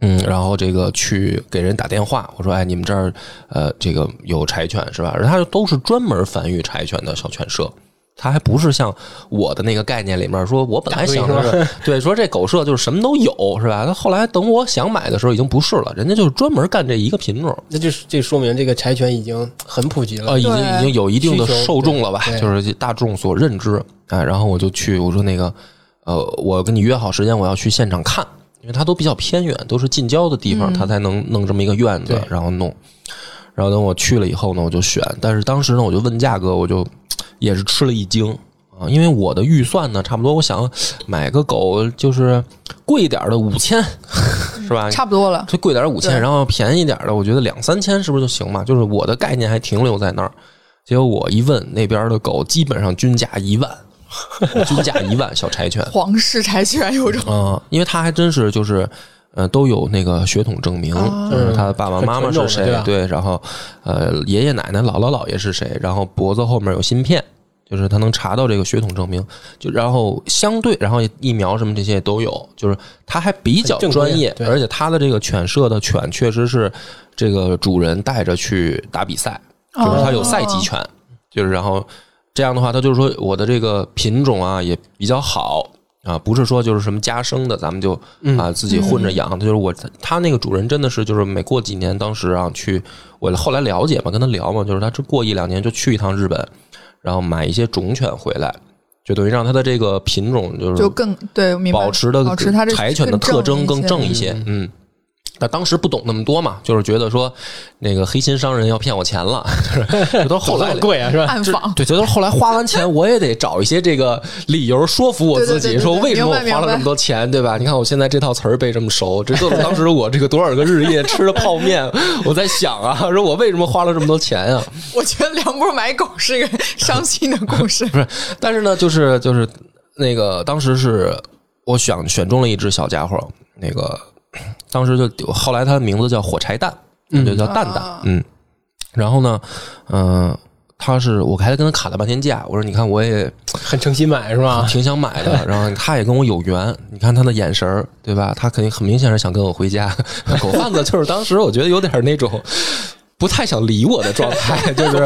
Speaker 2: 嗯，然后这个去给人打电话，我说：“哎，你们这儿呃，这个有柴犬是吧？而它都是专门繁育柴犬的小犬舍，它还不是像我的那个概念里面说，我本来想的是对，说这狗舍就是什么都有是吧？那后来等我想买的时候，已经不是了，人家就是专门干这一个品种。
Speaker 1: 那就是这说明这个柴犬已经很普及了
Speaker 2: 啊，已经已经有一定的受众了吧？就是大众所认知啊。然后我就去，我说那个呃，我跟你约好时间，我要去现场看。”因为它都比较偏远，都是近郊的地方，它才能弄这么一个院子，然后弄。然后等我去了以后呢，我就选。但是当时呢，我就问价格，我就也是吃了一惊啊！因为我的预算呢，差不多，我想买个狗就是贵一点的五千，是吧？
Speaker 3: 差不多了，
Speaker 2: 最贵点五千，然后便宜点的，我觉得两三千是不是就行嘛？就是我的概念还停留在那儿。结果我一问，那边的狗基本上均价一万。[laughs] 均价一万，小柴犬，
Speaker 3: 皇室柴犬有种。
Speaker 2: 啊，因为他还真是就是，呃，都有那个血统证明，就是他的爸爸妈妈是谁，对，然后呃，爷爷奶奶、姥姥姥爷是谁，然后脖子后面有芯片，就是他能查到这个血统证明，就然后相对，然后疫苗什么这些都有，就是他还比较专业，而且他的这个犬舍的犬确实是这个主人带着去打比赛，就是他有赛级犬，就是然后。这样的话，他就是说我的这个品种啊也比较好啊，不是说就是什么家生的，咱们就啊自己混着养。他就是我，他那个主人真的是就是每过几年，当时啊去我后来了解嘛，跟他聊嘛，就是他这过一两年就去一趟日本，然后买一些种犬回来，就等于让他的这个品种就是
Speaker 3: 就更对
Speaker 2: 保持的
Speaker 3: 保持它
Speaker 2: 柴犬的特征更正
Speaker 3: 一
Speaker 2: 些，嗯。那当时不懂那么多嘛，就是觉得说那个黑心商人要骗我钱了，[laughs] 就是这都是后来 [laughs]
Speaker 1: 贵啊，是吧？
Speaker 3: 暗访
Speaker 2: 对，觉得后来花完钱，我也得找一些这个理由说服我自己，说为什么我花了那么多钱，对吧？你看我现在这套词儿背这么熟，这都是当时我这个多少个日夜吃的泡面，[laughs] 我在想啊，说我为什么花了这么多钱啊？
Speaker 3: 我觉得梁波买狗是一个伤心的故事，
Speaker 2: 不是？但是呢，就是就是那个当时是我选选中了一只小家伙，那个。当时就后来，他的名字叫火柴蛋，就叫蛋蛋。嗯，然后呢，嗯，他是我还跟他砍了半天价。我说，你看，我也
Speaker 1: 很诚心买是吧？
Speaker 2: 挺想买的。[laughs] 然后他也跟我有缘。你看他的眼神对吧？他肯定很明显是想跟我回家。[laughs] 狗贩子就是当时我觉得有点那种。不太想理我的状态，[laughs] 就是。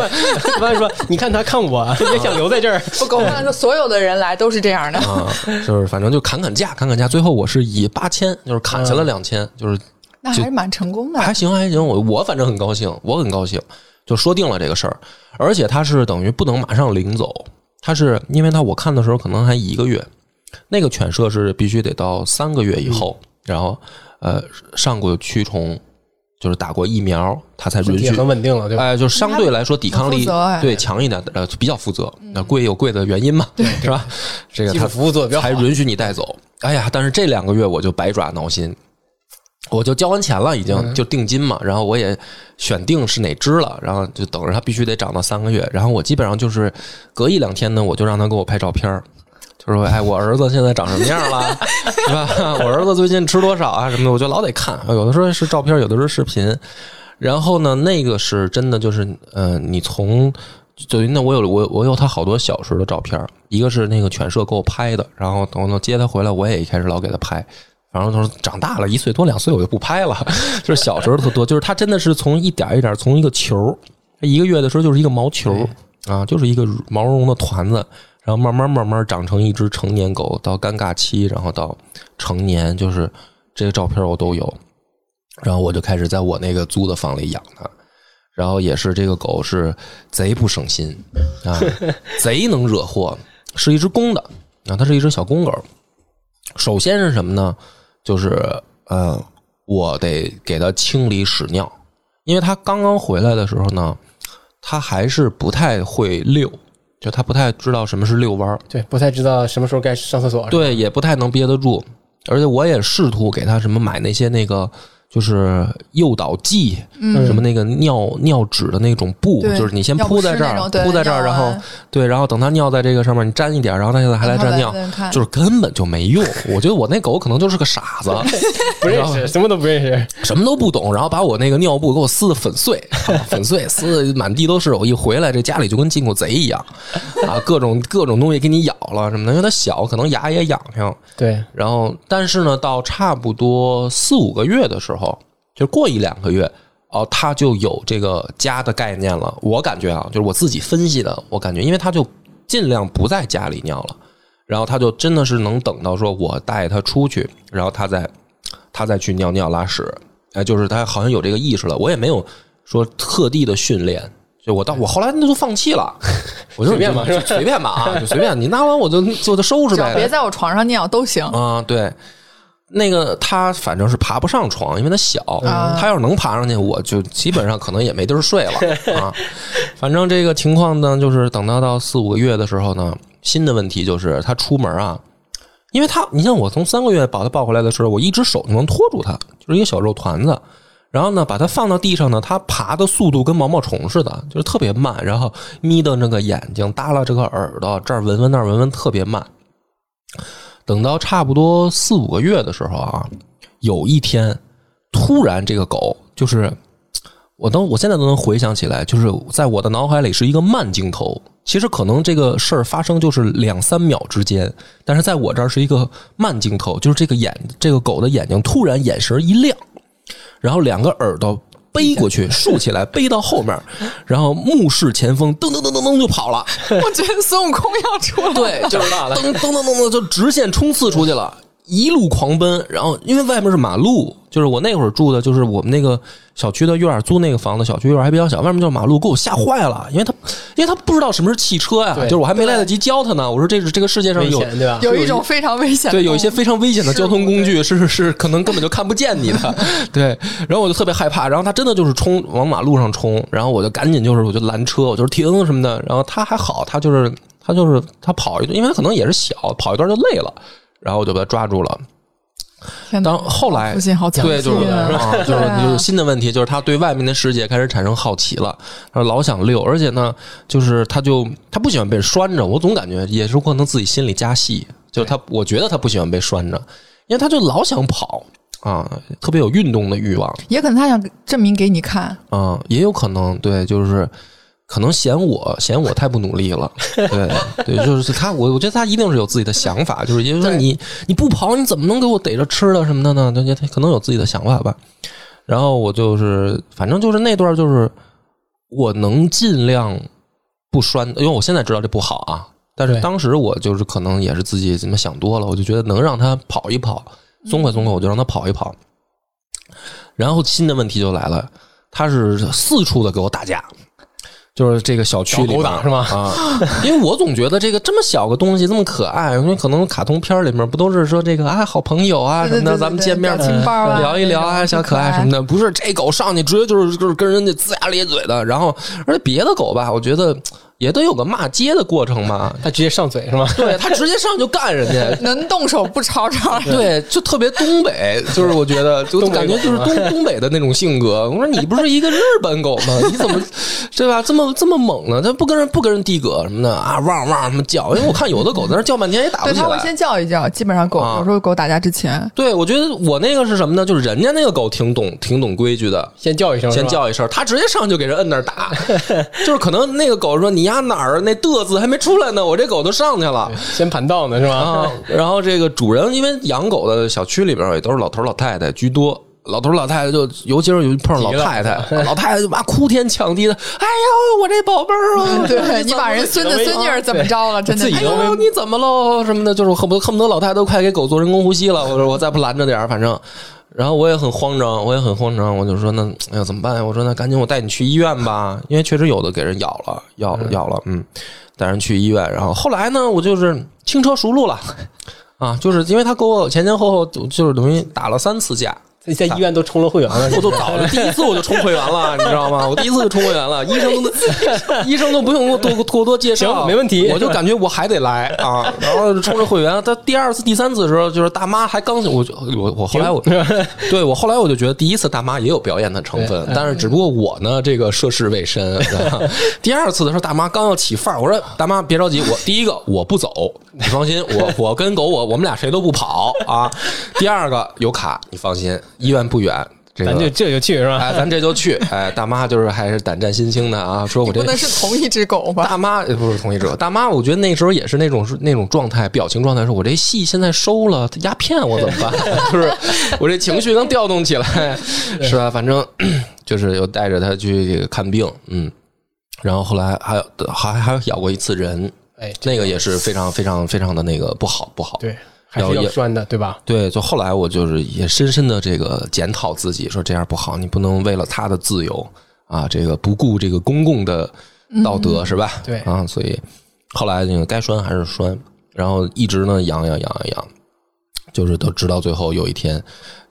Speaker 1: 一般说，你看他看我，[laughs] 也想留在这儿。
Speaker 3: 不，狗贩子所有的人来都是这样的，啊
Speaker 2: 就是反正就砍砍价，砍砍价，最后我是以八千，就是砍下了两千，就是
Speaker 3: 那还是蛮成功的，
Speaker 2: 还行还行，我我反正很高兴，我很高兴，就说定了这个事儿，而且他是等于不能马上领走，他是因为他我看的时候可能还一个月，那个犬舍是必须得到三个月以后，然后呃上过驱虫。就是打过疫苗，他才允许
Speaker 1: 很稳定了，对吧？
Speaker 2: 哎，就相对来说抵抗力对强一点，呃，比较负责。那贵有贵的原因嘛，是吧？这个他
Speaker 1: 服务做的比较
Speaker 2: 好，还允许你带走。哎呀，但是这两个月我就百爪挠心，我就交完钱了，已经就定金嘛，然后我也选定是哪只了，然后就等着它必须得长到三个月，然后我基本上就是隔一两天呢，我就让他给我拍照片就说：“哎，我儿子现在长什么样了，[laughs] 是吧？我儿子最近吃多少啊什么的，我就老得看。有的时候是照片，有的时候视频。然后呢，那个是真的就是，呃，你从就那我有我我有他好多小时候的照片，一个是那个犬舍给我拍的，然后等我接他回来，我也一开始老给他拍。然后他说长大了一岁多两岁我就不拍了，[laughs] 就是小时候特多，就是他真的是从一点一点从一个球一个月的时候就是一个毛球啊，就是一个毛茸茸的团子，然后慢慢慢慢长成一只成年狗，到尴尬期，然后到成年，就是这个照片我都有。然后我就开始在我那个租的房里养它，然后也是这个狗是贼不省心啊，[laughs] 贼能惹祸，是一只公的啊，它是一只小公狗。首先是什么呢？就是呃，我得给它清理屎尿，因为它刚刚回来的时候呢，它还是不太会溜，就他不太知道什么是遛弯儿，
Speaker 1: 对，不太知道什么时候该上厕所。
Speaker 2: 对，也不太能憋得住，而且我也试图给他什么买那些那个就是诱导剂，
Speaker 3: 嗯
Speaker 2: 什么那个尿尿纸的那种布，就是你先铺在这儿铺在这儿，然后对，然后等它尿在这个上面，你沾一点，然后它现在还来沾尿，就是根本就没用。[laughs] 我觉得我那狗可能就是个傻子，[laughs]
Speaker 1: 不认识，什么都不认识。
Speaker 2: 什么都不懂，然后把我那个尿布给我撕的粉碎，啊 [laughs] 粉碎撕的满地都是。我一回来，这家里就跟进过贼一样啊，各种各种东西给你咬了什么的，因为它小，可能牙也痒痒。
Speaker 1: 对，
Speaker 2: 然后，但是呢，到差不多四五个月的时候，就过一两个月，哦，他就有这个家的概念了。我感觉啊，就是我自己分析的，我感觉，因为他就尽量不在家里尿了，然后他就真的是能等到说我带他出去，然后他再他再去尿尿拉屎，哎，就是他好像有这个意识了。我也没有说特地的训练。就我到我后来那就放弃了，[laughs] 我就
Speaker 1: 随便吧
Speaker 2: 就随便吧啊，就随便你拿完我就就就收拾呗，
Speaker 3: 别在我床上尿都行。
Speaker 2: 啊，对，那个他反正是爬不上床，因为他小。
Speaker 3: 啊
Speaker 2: 他要是能爬上去，我就基本上可能也没地儿睡了 [laughs] 啊。反正这个情况呢，就是等到到四五个月的时候呢，新的问题就是他出门啊，因为他，你像我从三个月把他抱回来的时候，我一只手就能托住他，就是一个小肉团子。然后呢，把它放到地上呢，它爬的速度跟毛毛虫似的，就是特别慢。然后眯瞪这个眼睛，耷拉这个耳朵，这儿闻闻那儿闻闻，特别慢。等到差不多四五个月的时候啊，有一天突然这个狗就是，我都我现在都能回想起来，就是在我的脑海里是一个慢镜头。其实可能这个事儿发生就是两三秒之间，但是在我这儿是一个慢镜头，就是这个眼这个狗的眼睛突然眼神一亮，然后两个耳朵背过去竖起来背到后面，[laughs] 然后目视前方，噔噔噔噔噔就跑了。[laughs]
Speaker 3: 我觉得孙悟空要出来了。
Speaker 2: 对，就是 [laughs] 噔噔噔噔噔就直线冲刺出去了，一路狂奔。然后因为外面是马路，就是我那会儿住的，就是我们那个小区的院儿租那个房子，小区院儿还比较小，外面就是马路，给我吓坏了。因为他因为他不知道什么是汽车呀，
Speaker 1: 对
Speaker 2: 就是我还没来得及教他呢。我说这是这个世界上有
Speaker 1: 对吧？
Speaker 3: 有一种非常危险
Speaker 2: 对，有一些非常危险的交通工具是是可能根本就看不见你的，[laughs] 对。然后我就特别害怕，然后他真的就是冲往马路上冲，然后我就赶紧就是我就拦车，我就是停什么的。然后他还好，他就是他就是他跑一段，因为他可能也是小，跑一段就累了，然后我就把他抓住了。当后来对，就是
Speaker 3: 啊
Speaker 2: 啊，就是 [laughs] 就是新的问题，就是他对外面的世界开始产生好奇了，他老想溜，而且呢，就是他就他不喜欢被拴着，我总感觉也是可能自己心里加戏，就是他，我觉得他不喜欢被拴着，因为他就老想跑啊，特别有运动的欲望
Speaker 3: 也可能他想证明给你看，
Speaker 2: 啊，也有可能对，就是。可能嫌我嫌我太不努力了，对对，就是他，我我觉得他一定是有自己的想法，就是也就是说你你不跑，你怎么能给我逮着吃的什么的呢？他，他可能有自己的想法吧。然后我就是，反正就是那段就是我能尽量不拴，因为我现在知道这不好啊，但是当时我就是可能也是自己怎么想多了，我就觉得能让他跑一跑，松快松快，我就让他跑一跑。然后新的问题就来了，他是四处的给我打架。就是这个小区里边
Speaker 1: 找狗打是吗
Speaker 2: 啊，[laughs] 因为我总觉得这个这么小个东西这么可爱，因为可能卡通片里面不都是说这个啊好朋友啊什么的，
Speaker 3: 对对对
Speaker 2: 咱们见面
Speaker 3: 表情包啊
Speaker 2: 聊一聊啊，小可爱什么的。不是这狗上去直接就是就是跟人家龇牙咧嘴的，然后而且别的狗吧，我觉得也得有个骂街的过程吧？[laughs]
Speaker 1: 他直接上嘴是吗？[laughs]
Speaker 2: 对他直接上就干人家，[laughs]
Speaker 3: 能动手不吵吵。
Speaker 2: 对，就特别东北，就是我觉得就感觉就是东东北的那种性格。我说你不是一个日本狗吗？你怎么对吧？这么这么猛呢？他不跟人不跟人递葛什么的啊，汪汪什么叫？因为我看有的狗在那叫半天也打不
Speaker 3: 对，
Speaker 2: 起来。
Speaker 3: 他会先叫一叫，基本上狗
Speaker 2: 啊
Speaker 3: 有时候狗打架之前，
Speaker 2: 对，我觉得我那个是什么呢？就是人家那个狗挺懂挺懂规矩的，
Speaker 1: 先叫一声，
Speaker 2: 先叫一声，他直接上就给人摁那儿打，就是可能那个狗说你丫哪儿那嘚字还没出来呢，我这狗都上去了。
Speaker 1: 先盘道呢是吧？
Speaker 2: 啊，然后这个主人因为养狗的小区里边也都是老头老太太居多。老头老太太就，尤其是有碰上老太太，[laughs] 老太太就妈哭天抢地的，哎呦，我这宝贝儿啊！
Speaker 3: 对你把人孙子 [laughs] 孙女儿怎么着了？真的
Speaker 2: 哎呦，你怎么喽？什么的，就是恨不得恨不得老太太都快给狗做人工呼吸了。我说我再不拦着点儿，反正，然后我也很慌张，我也很慌张，我就说那哎呀怎么办呀？我说那赶紧我带你去医院吧，因为确实有的给人咬了，咬了咬了，嗯，带人去医院。然后后来呢，我就是轻车熟路了。啊，就是因为他给我前前后后就是等于打了三次架，
Speaker 1: 你在医院都充了会员了，[laughs]
Speaker 2: 我都早了 [laughs] 第一次我就充会员了，你知道吗？我第一次就充会员了，医生都医生都不用多多多介绍，
Speaker 1: 行没问题
Speaker 2: 我就感觉我还得来啊，然后充着会员。他第二次、第三次的时候，就是大妈还刚我就我我后来我 [laughs] 对我后来我就觉得第一次大妈也有表演的成分，但是只不过我呢这个涉世未深。啊第二次的时候，大妈刚要起范儿，我说大妈别着急，我第一个我不走，你放心，我我跟狗我我们俩谁都不跑啊。第二个有卡，你放心，医院不远。这个
Speaker 1: 咱就这就去是吧？
Speaker 2: 哎，咱这就去。[laughs] 哎，大妈就是还是胆战心惊的啊，说我这
Speaker 3: 不能是同一只狗吧？
Speaker 2: 大妈呃不是同一只狗，大妈，我觉得那时候也是那种是那种状态，表情状态，说我这戏现在收了，他鸦片我怎么办？[laughs] 就是我这情绪能调动起来，[laughs] 是吧？反正 [clears throat] 就是又带着他去看病，嗯，然后后来还有还还咬过一次人，
Speaker 1: 哎，
Speaker 2: 那个也是非常非常非常的那个不好不好，
Speaker 1: 对，还是要拴的，对吧？
Speaker 2: 对，就后来我就是也深深的这个检讨自己，说这样不好，你不能为了他的自由啊，这个不顾这个公共的道德、是吧？
Speaker 1: 对
Speaker 2: 啊，所以后来那个该拴还是拴，然后一直呢养养养养养，就是都直到最后有一天，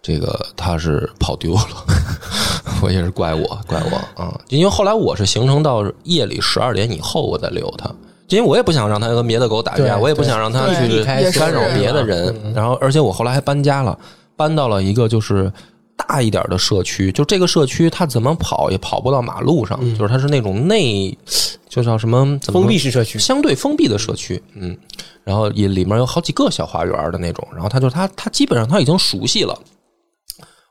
Speaker 2: 这个他是跑丢了，[laughs] 我也是怪我怪我啊，因为后来我是形成到夜里十二点以后我再遛他。因为我也不想让他跟别的狗打架，我也不想让他去干扰别的人。然后，而且我后来还搬家了，搬到了一个就是大一点的社区。就这个社区，它怎么跑也跑不到马路上，就是它是那种内，就叫什么怎么
Speaker 1: 封闭式社区，
Speaker 2: 相对封闭的社区，嗯，然后也里面有好几个小花园的那种，然后他就他他基本上他已经熟悉了。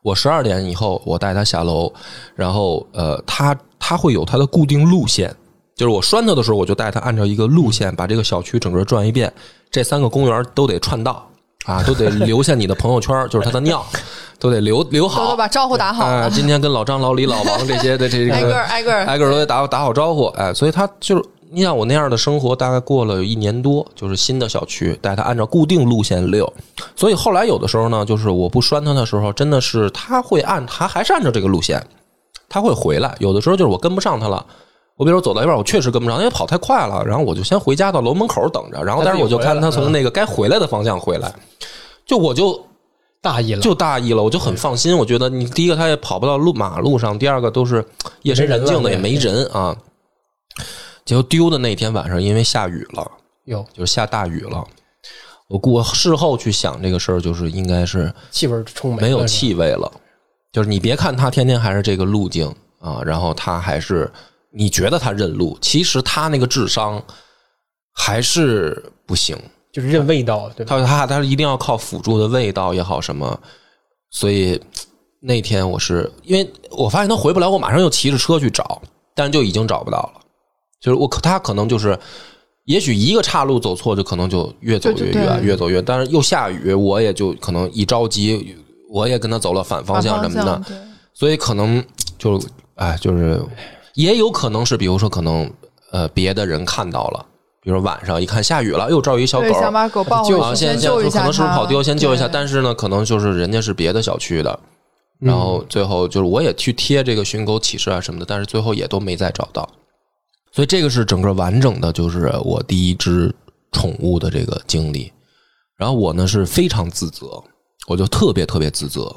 Speaker 2: 我十二点以后，我带他下楼，然后呃，他他会有他的固定路线，就是我拴它的时候，我就带它按照一个路线把这个小区整个转一遍，这三个公园都得串到啊，都得留下你的朋友圈，就是它的尿，都得留留好
Speaker 3: 都。把招呼打好
Speaker 2: 今天跟老张、老李、老王这些的这个
Speaker 3: 挨个挨个
Speaker 2: 挨个都得打打好招呼，哎，所以他就是你想我那样的生活，大概过了有一年多，就是新的小区，带他按照固定路线溜。所以后来有的时候呢，就是我不拴他的时候，真的是他会按他还是按照这个路线，他会回来。有的时候就是我跟不上他了。我比如说走到一半，我确实跟不上，因为跑太快了，然后我就先回家到楼门口等着，然后但是我就看他从那个该回来的方向回来，就我就
Speaker 1: 大意了，
Speaker 2: 就大意了，我就很放心。我觉得你第一个他也跑不到路马路上，第二个都是夜深人静的，也没人啊。结果丢的那天晚上，因为下雨了，
Speaker 1: 有
Speaker 2: 就是下大雨了。我我事后去想这个事儿，就是应该是
Speaker 1: 气味充没
Speaker 2: 没有气味了。就是你别看他天天还是这个路径啊，然后他还是你觉得他认路，其实他那个智商还是不行。
Speaker 1: 就是认味道，对吧？
Speaker 2: 他他他一定要靠辅助的味道也好什么，所以那天我是因为我发现他回不来，我马上又骑着车去找，但是就已经找不到了。就是我可他可能就是，也许一个岔路走错，就可能就越走越远，
Speaker 3: 对
Speaker 2: 越走越。但是又下雨，我也就可能一着急，我也跟他走了反方向什么的，所以可能就哎，就是也有可能是，比如说可能呃别的人看到了，比如说晚上一看下雨了，又招一小狗
Speaker 3: 对，，想把狗抱回去，先救一下
Speaker 2: 可能是不是跑丢，先救一下。但是呢，可能就是人家是别的小区的，然后最后就是我也去贴这个寻狗启事啊什么的，但是最后也都没再找到。所以这个是整个完整的，就是我第一只宠物的这个经历。然后我呢是非常自责，我就特别特别自责，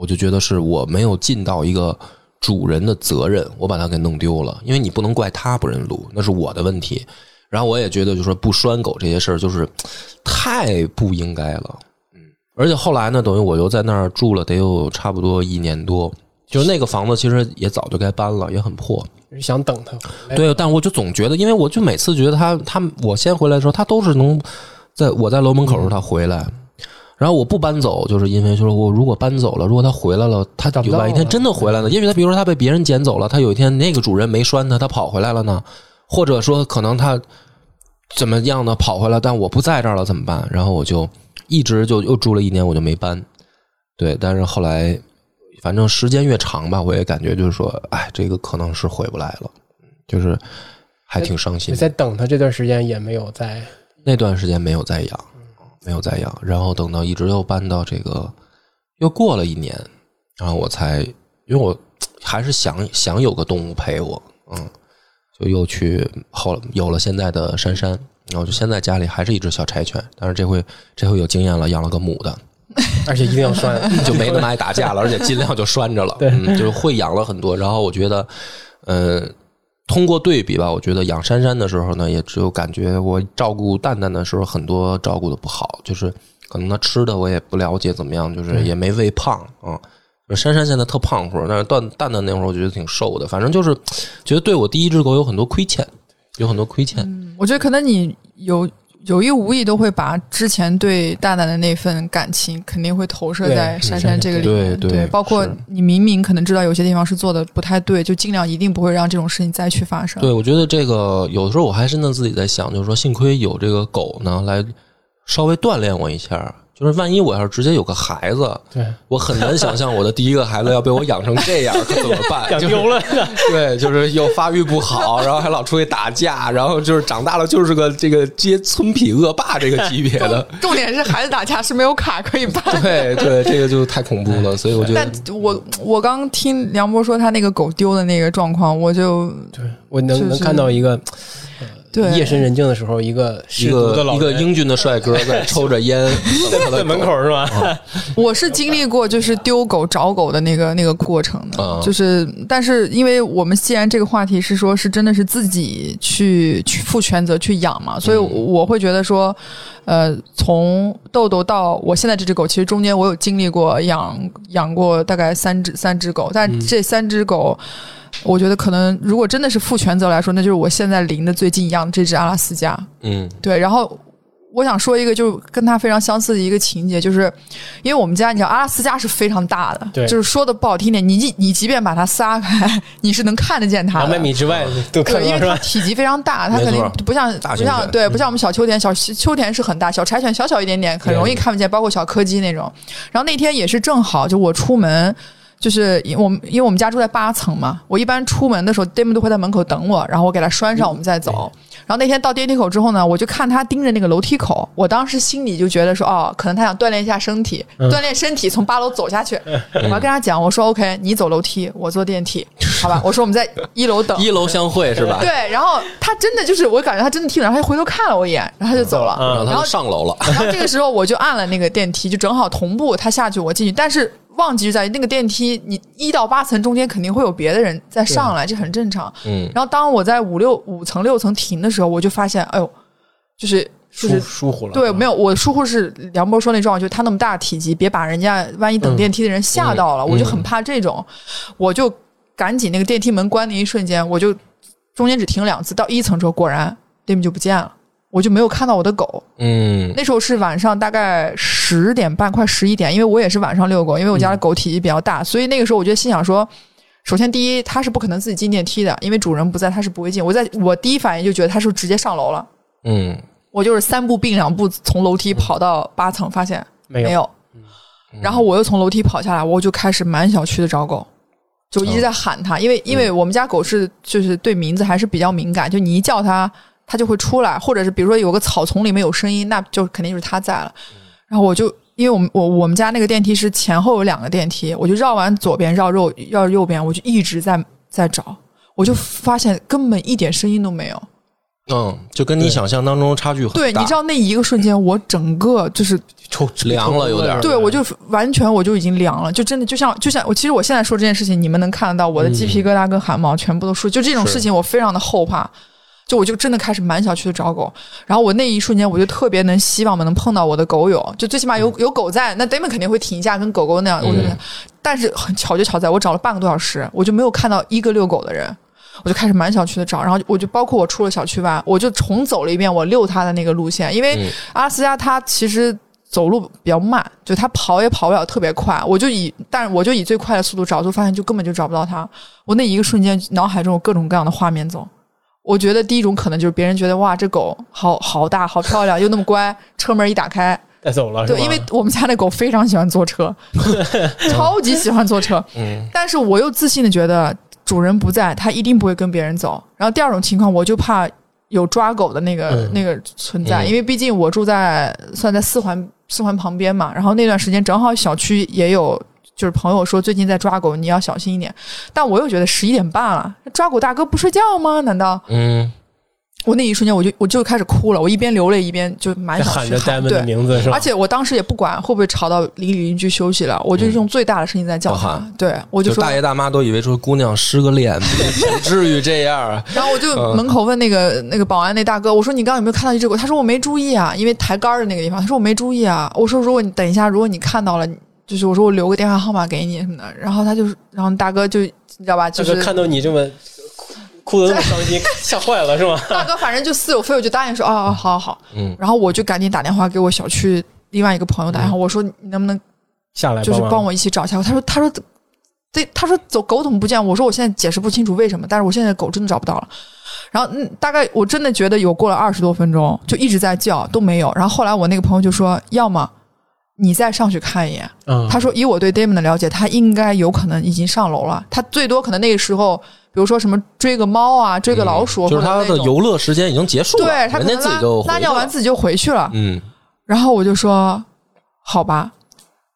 Speaker 2: 我就觉得是我没有尽到一个主人的责任，我把它给弄丢了，因为你不能怪它不认路，那是我的问题。然后我也觉得，就说不拴狗这些事儿，就是太不应该了。嗯，而且后来呢，等于我又在那儿住了得有差不多一年多，就是那个房子其实也早就该搬了，也很破。
Speaker 1: 想等他。
Speaker 2: 对，但我就总觉得，因为我就每次觉得他他我先回来的时候，他都是能在我在楼门口的时候他回来，然后我不搬走，就是因为就是我如果搬走了，如果他回来了，他
Speaker 1: 找不到
Speaker 2: 有哪一天真的回来了，因为他比如说他被别人捡走了，他有一天那个主人没拴他，他跑回来了呢，或者说可能他怎么样呢跑回来，但我不在这儿了怎么办？然后我就一直就又住了一年，我就没搬。对，但是后来反正时间越长吧，我也感觉就是说，哎，这个可能是回不来了，就是还挺伤心的。
Speaker 1: 你在等他这段时间也没有在，
Speaker 2: 那段时间没有再养，没有再养，然后等到一直又搬到这个，又过了一年，然后我才，因为我还是想想有个动物陪我，嗯，就又去后有了现在的珊珊，然后就现在家里还是一只小柴犬，但是这回这回有经验了，养了个母的，[laughs]
Speaker 1: 而且一定要拴，
Speaker 2: 就没那么爱打架了，而且尽量就拴着了，
Speaker 1: 对。
Speaker 2: 嗯，就是会养了很多。然后我觉得，呃，通过对比吧，我觉得养珊珊的时候呢，也只有感觉我照顾蛋蛋的时候，很多照顾的不好，就是可能它吃的我也不了解怎么样，就是也没喂胖啊。珊珊现在特胖乎，但是蛋蛋蛋那会儿我觉得挺瘦的，反正就是觉得对我第一只狗有很多亏欠，有很多亏欠。
Speaker 3: 我觉得可能你有有意无意都会把之前对蛋蛋的那份感情肯定会投射在珊珊这个里面，
Speaker 2: 对对
Speaker 3: 包括你明明可能知道有些地方是做的不太对，就尽量一定不会让这种事情再去发生。
Speaker 2: 对，我觉得这个有的时候我还真的自己在想，就是说，幸亏有这个狗呢，来稍微锻炼我一下。就是万一我要是直接有个孩子，
Speaker 1: 对，
Speaker 2: 我很难想象我的第一个孩子要被我养成这样，可怎么办？[laughs]
Speaker 1: 养
Speaker 2: 就是
Speaker 1: 丢了，[laughs]
Speaker 2: 对，就是又发育不好，然后还老出去打架，然后就是长大了就是个这个接村痞恶霸这个级别的。
Speaker 3: 重点是孩子打架是没有卡可以办。
Speaker 2: 对对，这个就太恐怖了，所以我觉得
Speaker 3: 但我我刚听梁波说他那个狗丢的那个状况，我就
Speaker 1: 对我能
Speaker 3: 就是
Speaker 1: 能看到一个 [laughs]
Speaker 3: 对。
Speaker 1: 夜深人静的时候，一个
Speaker 2: 一个一个英俊的帅哥在 [laughs] 抽着烟
Speaker 1: 在门口是吧？[laughs]
Speaker 3: 我是经历过就是丢狗找狗的那个那个过程的，
Speaker 2: 啊。
Speaker 3: 就是但是因为我们既然这个话题是说是真的是自己去去负全责去养嘛，所以我会觉得说，呃，从豆豆到我现在这只狗，其实中间我有经历过养养过大概三只三只狗，但这三只狗。我觉得可能，如果真的是负全责来说，那就是我现在离的最近养的这只阿拉斯加。
Speaker 2: 嗯
Speaker 3: 对，然后我想说一个，就是跟它非常相似的一个情节，就是因为我们家，你知道阿拉斯加是非常大的，
Speaker 1: 对
Speaker 3: 就是说的不好听点，你即你即便把它撒开，你是能看得见它的。
Speaker 1: 两百米之外都看
Speaker 3: 对，因为它？体积非常大，它肯定不像不像对，不像我们小秋田，小秋田是很大，小柴犬小小一点点，很容易看不见，包括小柯基那种。然后那天也是正好，就我出门。就是因我们因为我们家住在八层嘛，我一般出门的时候，Dim 都会在门口等我，然后我给他拴上，我们再走。然后那天到电梯口之后呢，我就看他盯着那个楼梯口，我当时心里就觉得说，哦，可能他想锻炼一下身体，锻炼身体从八楼走下去。[laughs] 我要跟他讲，我说 OK，你走楼梯，我坐电梯，好吧？我说我们在一楼等。
Speaker 2: 一楼相会是吧？
Speaker 3: 对，然后他真的就是，我感觉他真的听了，然后他就回头看了我一眼，然后他就走了。
Speaker 1: 嗯
Speaker 2: 然后他就上楼了。
Speaker 3: 然后这个时候我就按了那个电梯，就正好同步他下去，我进去。但是忘记就在于那个电梯，你一到八层中间肯定会有别的人再上来，这很正常。
Speaker 2: 嗯。
Speaker 3: 然后当我在五六五层六层停的时候，我就发现，哎呦，就是就
Speaker 1: 疏
Speaker 3: 是。
Speaker 1: 疏忽了，
Speaker 3: 对，没有，我疏忽是梁波说那状况，就是他那么大体积，别把人家万一等电梯的人吓到了，我就很怕这种，我就赶紧那个电梯门关的一瞬间，我就中间只停了两次，到一层之后，果然 Dim 就不见了，我就没有看到我的狗，
Speaker 2: 嗯。
Speaker 3: 那时候是晚上大概十点半，快十一点，因为我也是晚上遛狗，因为我家的狗体积比较大，所以那个时候我就心想说，首先第一，它是不可能自己进电梯的，因为主人不在，它是不会进。我在我第一反应就觉得它是不是直接上楼了，
Speaker 2: 嗯。
Speaker 3: 我就是三步并两步从楼梯跑到八层，发现
Speaker 1: 没有
Speaker 3: 没有，然后我又从楼梯跑下来，我就开始满小区的找狗。就一直在喊它，因为因为我们家狗是就是对名字还是比较敏感，就你一叫它，它就会出来，或者是比如说有个草丛里面有声音，那就肯定就是它在了。然后我就因为我们我我们家那个电梯是前后有两个电梯，我就绕完左边绕右绕右边，我就一直在在找，我就发现根本一点声音都没有。
Speaker 2: 嗯，就跟你想象当中差距很大。
Speaker 3: 对，你知道那一个瞬间，我整个就是
Speaker 1: 抽
Speaker 2: 凉了有点儿
Speaker 3: 对我就完全我就已经凉了，就真的就像就像我其实我现在说这件事情，你们能看得到我的鸡皮疙瘩跟汗毛全部都竖，就这种事情我非常的后怕。就我就真的开始满小区的找狗，然后我那一瞬间我就特别能希望能碰到我的狗友，就最起码有有狗在，那 Damon 肯定会停一下跟狗狗那样，我觉得，但是很巧就巧在我找了半个多小时，我就没有看到一个遛狗的人。我就开始满小区的找，然后我就包括我出了小区外，我就重走了一遍我遛它的那个路线，因为
Speaker 2: 嗯。
Speaker 3: 阿拉斯加它其实走路比较慢，就它跑也跑不了特别快，我就以但是我就以最快的速度找，就发现就根本就找不到它。我那一个瞬间脑海中有各种各样的画面走。我觉得第一种可能就是别人觉得哇，这狗好好大，好漂亮，又那么乖，车门一打开，
Speaker 1: 带走了，
Speaker 3: 对，因为我们家那狗非常喜欢坐车，[laughs] 超级喜欢坐车。
Speaker 2: 嗯，
Speaker 3: 但是我又自信的觉得主人不在，它一定不会跟别人走。然后第二种情况，我就怕有抓狗的那个、
Speaker 1: 嗯
Speaker 3: 那个存在，
Speaker 2: 嗯
Speaker 3: 因为毕竟我住在算在四环四环旁边嘛。然后那段时间正好小区也有。就是朋友说最近在抓狗，你要小心一点。但我又觉得十一点半了，抓狗大哥不睡觉吗？难道
Speaker 2: 嗯，
Speaker 3: 我那一瞬间我就我就开始哭了，我一边流泪一边就满
Speaker 1: 喊着 Diamond
Speaker 3: 对
Speaker 1: 的，名字是吧？
Speaker 3: 而且我当时也不管会不会吵到邻里邻居休息了，我就用最大的声音在叫他。
Speaker 2: 嗯喊
Speaker 3: 对，我就说
Speaker 2: 就大爷大妈都以为说姑娘失个恋，[laughs] 不至于这样啊。
Speaker 3: 然后我就
Speaker 2: 嗯
Speaker 3: 门口问那个、那个保安那大哥，我说你刚刚有没有看到一只狗？他说我没注意啊，因为抬杆的那个地方。他说我没注意啊。我说如果你等一下，如果你看到了，就是我说我留个电话号码给你什么的。然后他就是，然后大哥就你知道吧，就是
Speaker 1: 看到你这么哭的那么伤心，[laughs] 吓坏了是吗？
Speaker 3: 大哥反正就似有非有，就答应说哦哦好好好。
Speaker 2: 嗯
Speaker 3: 然后我就赶紧打电话给我小区另外一个朋友打电话，我说你能不能
Speaker 1: 下来
Speaker 3: 就是帮我一起找一下。他说他说这，他说走狗怎么不见？我说我现在解释不清楚为什么，但是我现在狗真的找不到了。然后嗯，大概我真的觉得有过了二十多分钟，就一直在叫都没有。然后后来我那个朋友就说，要么你再上去看一眼。
Speaker 1: 嗯，
Speaker 3: 他说以我对 Damon 的了解，他应该有可能已经上楼了。他最多可能那个时候，比如说什么追个猫啊，追个老鼠，
Speaker 2: 嗯就是他的游乐时间已经结束了，
Speaker 3: 对他可能拉
Speaker 2: 自己就
Speaker 3: 拉尿完，自己就回去了。
Speaker 2: 嗯
Speaker 3: 然后我就说好吧，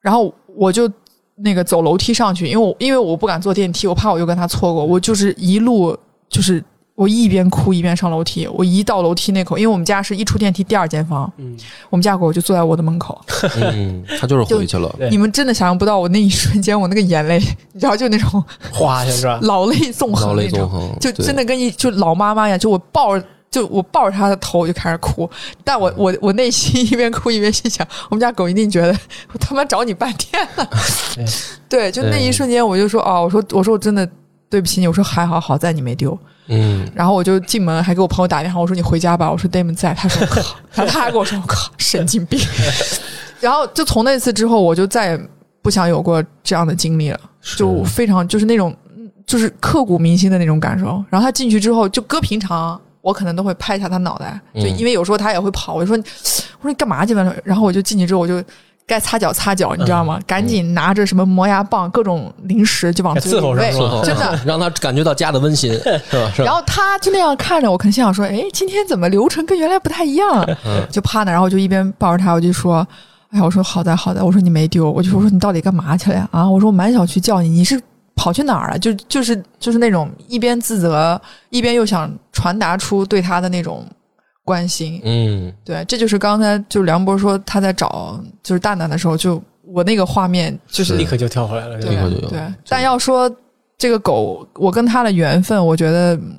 Speaker 3: 然后我就那个走楼梯上去，因为我因为我不敢坐电梯，我怕我又跟他错过，我就是一路就是我一边哭一边上楼梯，我一到楼梯那口，因为我们家是一出电梯第二间房，
Speaker 1: 嗯，
Speaker 3: 我们家狗就坐在我的门口，
Speaker 2: 嗯，他就是回去了，
Speaker 3: 你们真的想象不到我那一瞬间我那个眼泪，你知道就那种
Speaker 1: 哗一下是吧？[laughs]
Speaker 3: 老泪纵
Speaker 2: 老泪
Speaker 3: 横那种，
Speaker 2: 纵横，
Speaker 3: 就真的跟一就老妈妈一样，就我抱着。就我抱着他的头我就开始哭，但我我我内心一边哭一边心想，我们家狗一定觉得 [laughs] 我他妈找你半天了。[laughs] 对，就那一瞬间我就说哦，我说我说我真的对不起你，我说还好好在你没丢。
Speaker 2: 嗯
Speaker 3: 然后我就进门还给我朋友打电话，我说你回家吧，我说 Damon 在，他说 [laughs] 靠，然后他还跟我说我靠神经病。[laughs] 然后就从那次之后，我就再也不想有过这样的经历了，就非常就是那种嗯就是刻骨铭心的那种感受。然后他进去之后，就搁平常。我可能都会拍一下他脑袋，就
Speaker 2: 嗯
Speaker 3: 因为有时候他也会跑，我就说，我说你干嘛去了？然后我就进去之后，我就该擦脚擦脚，你知道吗？赶紧拿着什么磨牙棒、各种零食就往嘴里喂真的。[laughs]
Speaker 2: 让他感觉到家的温馨，[laughs] 是吧？
Speaker 3: 然后他就那样看着我，可能心想说：“哎，今天怎么流程跟原来不太一样啊？”
Speaker 2: 嗯
Speaker 3: 就趴那，然后我就一边抱着他，我就说：“哎呀，我说好的好的，我说你没丢，我就说我说你到底干嘛去了呀？啊，我说我满小区叫你，你是跑去哪儿了？就就是就是那种一边自责，一边又想传达出对他的那种关心。
Speaker 2: 嗯
Speaker 3: 对，这就是刚才就梁博说他在找就是蛋蛋的时候，就我那个画面就是
Speaker 2: 是
Speaker 1: 立刻就跳回来了，
Speaker 3: 对
Speaker 2: 立刻就有
Speaker 3: 对，但要说这个狗，我跟它的缘分，我觉得嗯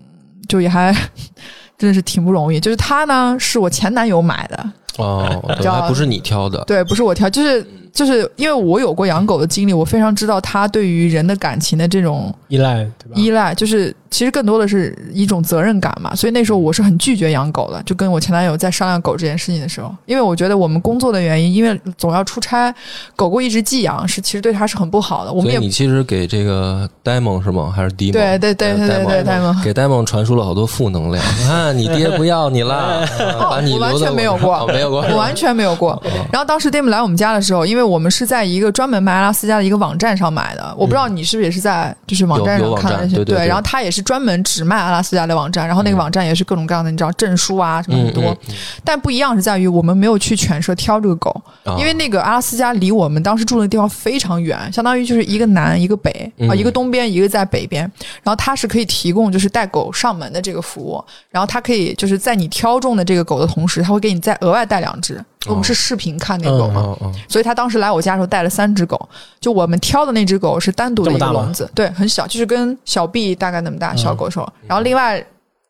Speaker 3: 就也还 [laughs] 真的是挺不容易。就是它呢，是我前男友买的，
Speaker 2: 哦，[laughs] 对，还不是你挑的，
Speaker 3: 对，不是我挑，就是就是因为我有过养狗的经历，我非常知道它对于人的感情的这种
Speaker 1: 依赖对吧？
Speaker 3: 依赖，就是其实更多的是一种责任感嘛。所以那时候我是很拒绝养狗的，就跟我前男友在商量狗这件事情的时候，因为我觉得我们工作的原因，因为总要出差，狗狗一直寄养是其实对它是很不好的。我们也
Speaker 2: 所以你其实给这个 Diamond 是吗？还是 D
Speaker 3: 对对对对对对 Diamond
Speaker 2: 给 Diamond 传输了好多负能量。你 [laughs] 看你爹不要你了，啊把你
Speaker 3: 我完全没有过
Speaker 2: 哦没有有过，
Speaker 3: 我完全没有过。然后当时 Dim 来我们家的时候，因为我们是在一个专门卖阿拉斯加的一个网站上买的，我不知道你是不是也是在就是网站上看的那些
Speaker 2: 对
Speaker 3: 然后他也是专门只卖阿拉斯加的网站，然后那个网站也是各种各样的，你知道证书啊什么很多。但不一样是在于我们没有去犬舍挑这个狗，
Speaker 2: 啊
Speaker 3: 因为那个阿拉斯加离我们当时住的地方非常远，相当于就是一个南一个北啊、
Speaker 2: 嗯
Speaker 3: 一个东边一个在北边。然后它是可以提供就是带狗上门的这个服务，然后它可以就是在你挑中的这个狗的同时，它会给你再额外带两只。我们是视频看那个狗嘛，所以他当时来我家的时候带了三只狗，就我们挑的那只狗是单独的一个笼子，对，很小，就是跟小臂大概那么大小狗手，然后另外。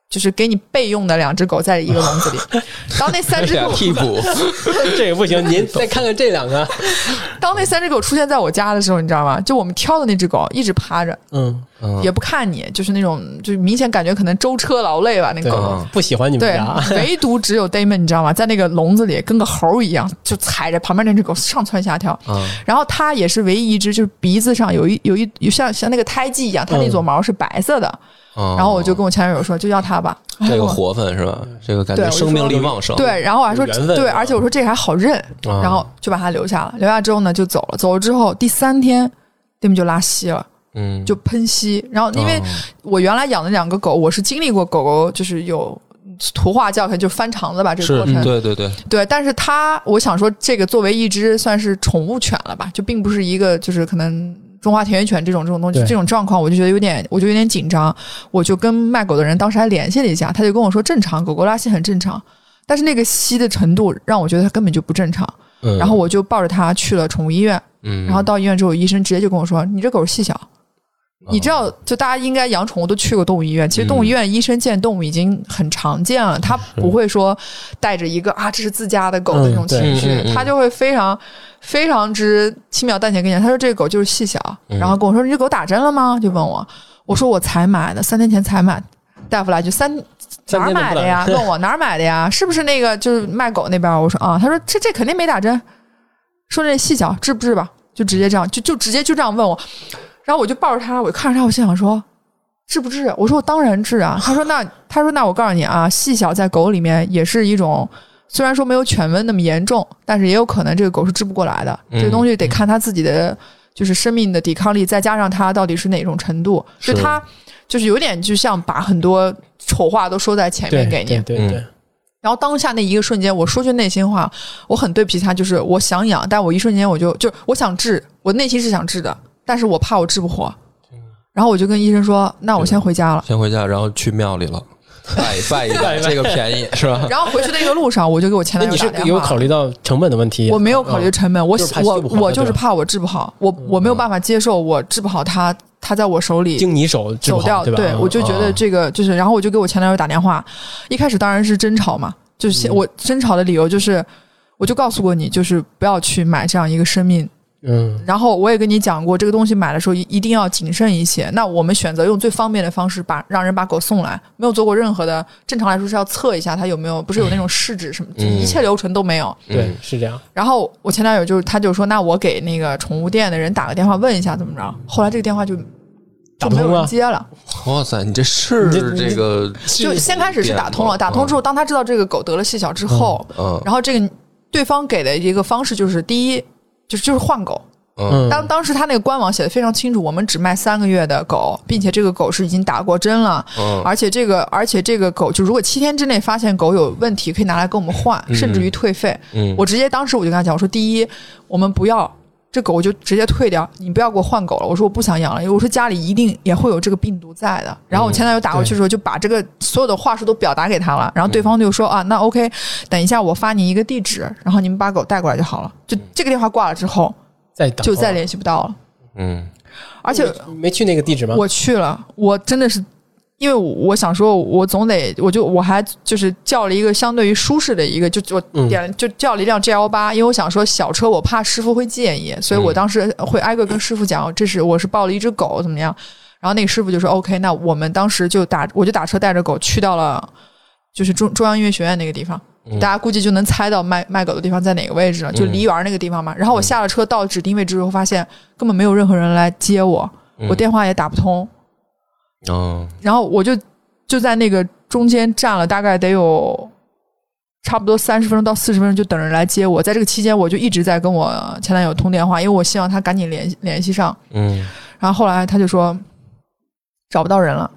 Speaker 3: 就是给你备用的两只狗在一个笼子里，[laughs] 当那三只狗
Speaker 2: 替补，[laughs]
Speaker 1: 这个不行，您再看看这两个，
Speaker 3: 当那三只狗出现在我家的时候，你知道吗？就我们挑的那只狗一直趴着，
Speaker 1: 嗯，
Speaker 2: 嗯
Speaker 3: 也不看你，就是那种，就明显感觉可能舟车劳累吧，那
Speaker 1: 对
Speaker 3: 狗。
Speaker 2: 嗯，
Speaker 1: 不喜欢你们
Speaker 3: 对
Speaker 1: 家，，[laughs]
Speaker 3: 唯独只有 Damon，你知道吗？在那个笼子里跟个猴一样，就踩着旁边那只狗上蹿下跳。
Speaker 2: 啊
Speaker 3: 然后它也是唯一一只，就是鼻子上有一有一有像像那个胎记一样，它那撮毛是白色的。
Speaker 2: 然
Speaker 3: 然后我就跟我前男友说，就要它吧。
Speaker 2: 哦这个活分是吧？这个感觉生命力旺盛。
Speaker 3: 对，然后我还说对，而且我说这个还好认，
Speaker 2: 啊，
Speaker 3: 然后就把它留下了。留下之后呢，就走了。走了之后，第三天 Damon 就拉稀了。
Speaker 2: 嗯，
Speaker 3: 就喷稀。然后因为
Speaker 2: 哦
Speaker 3: 我原来养的两个狗，我是经历过狗狗就是有图画教程，就翻肠子吧这个过程。
Speaker 2: 对对对，
Speaker 3: 对，但是它我想说，这个作为一只算是宠物犬了吧，就并不是一个就是可能。中华田园犬这种这种东西，这种状况，我就觉得有点，我就有点紧张。我就跟卖狗的人当时还联系了一下，他就跟我说正常，狗狗拉稀很正常，但是那个稀的程度让我觉得它根本就不正常。
Speaker 2: 嗯
Speaker 3: 然后我就抱着它去了宠物医院，
Speaker 2: 嗯，
Speaker 3: 然后到医院之后，医生直接就跟我说：“你这狗细小。”
Speaker 2: 哦
Speaker 3: 你知道，就大家应该养宠物都去过动物医院，其实动物医院医生见动物已经很常见了，他不会说带着一个啊这是自家的狗的那种情绪，他就会非常非常之轻描淡写跟你讲，他说这个狗就是细小，
Speaker 2: 嗯
Speaker 3: 然后跟我说你这狗打针了吗？就问我，我说我才买的，三天前才买。大夫来就三哪儿买的呀？[laughs] 问我哪儿买的呀？是不是那个就是卖狗那边？我说啊，他说这这肯定没打针，说这细小治不治吧？就直接这样，就就直接就这样问我，然后我就抱着他，我就看着他，我心想说治不治？我说我当然治啊。他说那他说那我告诉你啊，细小在狗里面也是一种。虽然说没有犬瘟那么严重，但是也有可能这个狗是治不过来的。
Speaker 2: 嗯
Speaker 3: 这个东西得看它自己的就是生命的抵抗力，再加上它到底是哪种程度。
Speaker 2: 是
Speaker 3: 就它就是有点就像把很多丑话都说在前面给你
Speaker 1: 对。对对，
Speaker 3: 然后当下那一个瞬间，我说句内心话，我很对不起他，就是我想养，但我一瞬间我就就我想治，我内心是想治的，但是我怕我治不活。然后我就跟医生说：“那我先回家了。
Speaker 2: 先回家，然后去庙里了，拜拜一拜，这个便宜 [laughs] 是吧”？
Speaker 3: 然后回去的一个路上，我就给我前男友打电话你。
Speaker 1: 有考虑到成本的问题？
Speaker 3: 我没有考虑成本，我
Speaker 1: 就是
Speaker 3: 我我就是怕我治不好，我我没有办法接受我治不好他，他在我手里
Speaker 1: 经你手治不好
Speaker 3: 走掉，
Speaker 1: 对
Speaker 3: 我就觉得
Speaker 2: 哦
Speaker 3: 这个就是，然后我就给我前男友打电话，一开始当然是争吵嘛，就是我争吵的理由就是，我就告诉过你，就是不要去买这样一个生命，
Speaker 1: 嗯
Speaker 3: 然后我也跟你讲过，这个东西买的时候一一定要谨慎一些。那我们选择用最方便的方式把让人把狗送来，没有做过任何的，正常来说是要测一下它有没有，不是有那种试纸什么，一切流程都没有。
Speaker 1: 对
Speaker 2: 嗯
Speaker 1: 是这样，
Speaker 3: 然后我前男友就他就说，那我给那个宠物店的人打个电话问一下怎么着。后来这个电话就就没有
Speaker 1: 打通啊
Speaker 3: 人接了。
Speaker 2: 哇塞，你这是
Speaker 1: 这
Speaker 2: 个
Speaker 3: 就先开始是打通了，打通之后，当他知道这个狗得了细小之后，
Speaker 2: 嗯
Speaker 3: 然后这个对方给的一个方式就是，第一就是就是换狗。
Speaker 2: 嗯
Speaker 3: 当当时他那个官网写的非常清楚，我们只卖三个月的狗，并且这个狗是已经打过针了，
Speaker 2: 嗯
Speaker 3: 而且这个而且这个狗就如果七天之内发现狗有问题，可以拿来跟我们换，
Speaker 2: 嗯
Speaker 3: 甚至于退费。
Speaker 2: 嗯，
Speaker 3: 我直接当时我就跟他讲，我说第一，我们不要。这狗我就直接退掉，你不要给我换狗了。我说我不想养了，因为我说家里一定也会有这个病毒在的。然后我前男友打过去的时候，就把这个所有的话术都表达给他了。然后对方就说啊，那 OK，等一下我发你一个地址，然后你们把狗带过来就好了。就这个电话挂了之后，
Speaker 1: 再打
Speaker 3: 就再
Speaker 1: 联
Speaker 3: 联系不到了。
Speaker 2: 嗯
Speaker 3: 而且
Speaker 1: 没去那个地址吗？
Speaker 3: 我去了，我真的是，因为我想说，我总得，我就我还就是叫了一个相对于舒适的一个，就我
Speaker 1: 嗯。
Speaker 3: 点了、就叫了一辆 G L 八，因为我想说小车我怕师傅会介意，所以我当时会挨个跟师傅讲，这是我是抱了一只狗怎么样，然后那个师傅就说 OK，那我们当时就打我就打车带着狗去到了就是中中央音乐学院那个地方。
Speaker 2: 嗯。
Speaker 3: 大家估计就能猜到卖卖狗的地方在哪个位置了，就梨园那个地方嘛。然后我下了车到指定位置之后，发现根本没有任何人来接我，
Speaker 2: 嗯。
Speaker 3: 我电话也打不通，
Speaker 2: 哦
Speaker 3: 然后我就就在那个中间站了大概得有差不多三十分钟到四十分钟就等人来接我，在这个期间我就一直在跟我前男友通电话，因为我希望他赶紧联系联系上。
Speaker 2: 嗯，
Speaker 3: 然后后来他就说找不到人了，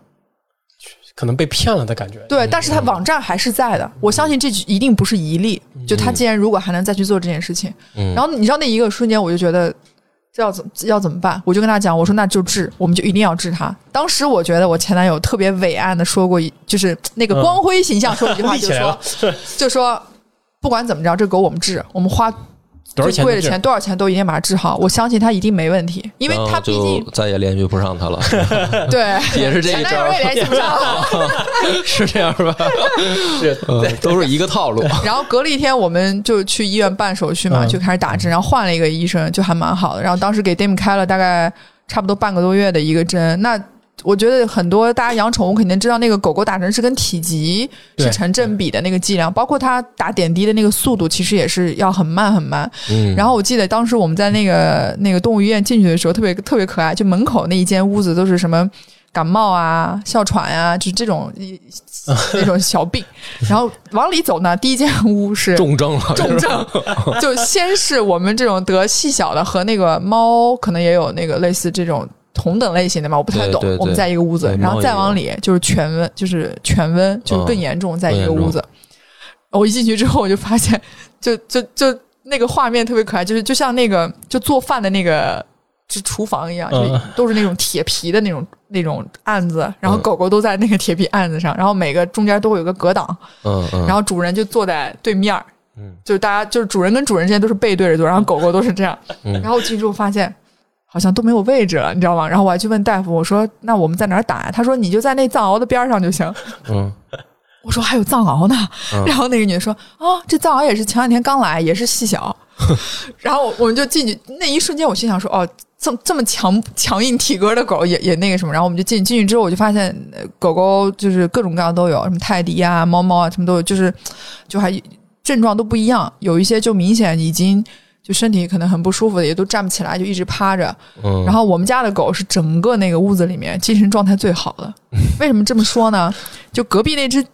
Speaker 1: 可能被骗了的感觉。
Speaker 3: 对，但是他网站还是在的，我相信这一定不是一例。就他既然如果还能再去做这件事情，
Speaker 2: 嗯
Speaker 3: 然后你知道那一个瞬间我就觉得。这要怎么要怎么办？我就跟他讲，我说那就治，我们就一定要治他。当时我觉得我前男友特别伟岸的说过一，就是那个光辉形象说一句话，[laughs] 就说，就说不管怎么着，这狗我们治，我们花
Speaker 1: 多少钱都治
Speaker 3: 最贵的钱，多少钱都一定把它治好。我相信他一定没问题，因为
Speaker 2: 然后
Speaker 3: 他毕竟
Speaker 2: 就再也联系不上他了 [laughs] [laughs]
Speaker 3: 对
Speaker 2: 也是这一招
Speaker 3: 也联系不上。[laughs]
Speaker 2: 是这样吧？
Speaker 1: 是
Speaker 2: 嗯，都是一个套路。
Speaker 3: 然后隔了一天，我们就去医院办手续嘛，
Speaker 1: 嗯
Speaker 3: 就开始打针，然后换了一个医生，就还蛮好的。然后当时给 Dim 开了大概差不多半个多月的一个针。那我觉得很多大家养宠物肯定知道，那个狗狗打针是跟体积是成正比的那个剂量，包括它打点滴的那个速度，其实也是要很慢很慢。
Speaker 2: 嗯，
Speaker 3: 然后我记得当时我们在那个那个动物医院进去的时候，特别特别可爱，就门口那一间屋子都是什么。感冒啊、哮喘啊，就是这种一那种小病，[laughs] 然后往里走呢，第一间屋是
Speaker 2: 重症了，[laughs]
Speaker 3: 重症，就先是我们这种得细小的和那个猫可能也有那个类似这种同等类型的嘛，我不太懂。
Speaker 2: 对对对
Speaker 3: 我们在一个屋子，然后再往里就是全温，就是全温，就是更严重，在一个屋子。我一进去之后，我就发现，就就就那个画面特别可爱，就是就像那个就做饭的那个。就厨房一样，就
Speaker 1: 嗯
Speaker 3: 都是那种铁皮的那种那种案子，然后
Speaker 2: 嗯
Speaker 3: 狗狗都在那个铁皮案子上，然后每个中间都会有个隔挡，
Speaker 2: 嗯嗯，
Speaker 3: 然后主人就坐在对面，
Speaker 2: 嗯
Speaker 3: 就是大家就是主人跟主人之间都是背对着坐，然后狗狗都是这样，
Speaker 2: 嗯
Speaker 3: 然后进去之后发现好像都没有位置了，你知道吗？然后我还去问大夫，我说那我们在哪儿打呀？他说你就在那藏獒的边上就行。[laughs]
Speaker 2: 嗯 [laughs]
Speaker 3: 我说还有藏獒呢，
Speaker 2: 嗯 [laughs]
Speaker 3: 然后那个女的说啊，这藏獒也是前两天刚来，也是细小。然后我们就进去，那一瞬间我心想说哦。这么这么强强硬体格的狗也也那个什么，然后我们就进进去之后，我就发现呃狗狗就是各种各样都有，什么泰迪啊、猫猫啊，什么都有，就是就还症状都不一样，有一些就明显已经就身体可能很不舒服的，也都站不起来，就一直趴着。
Speaker 2: 嗯，
Speaker 3: 然后我们家的狗是整个那个屋子里面精神状态最好的。[laughs] 为什么这么说呢？就隔壁那只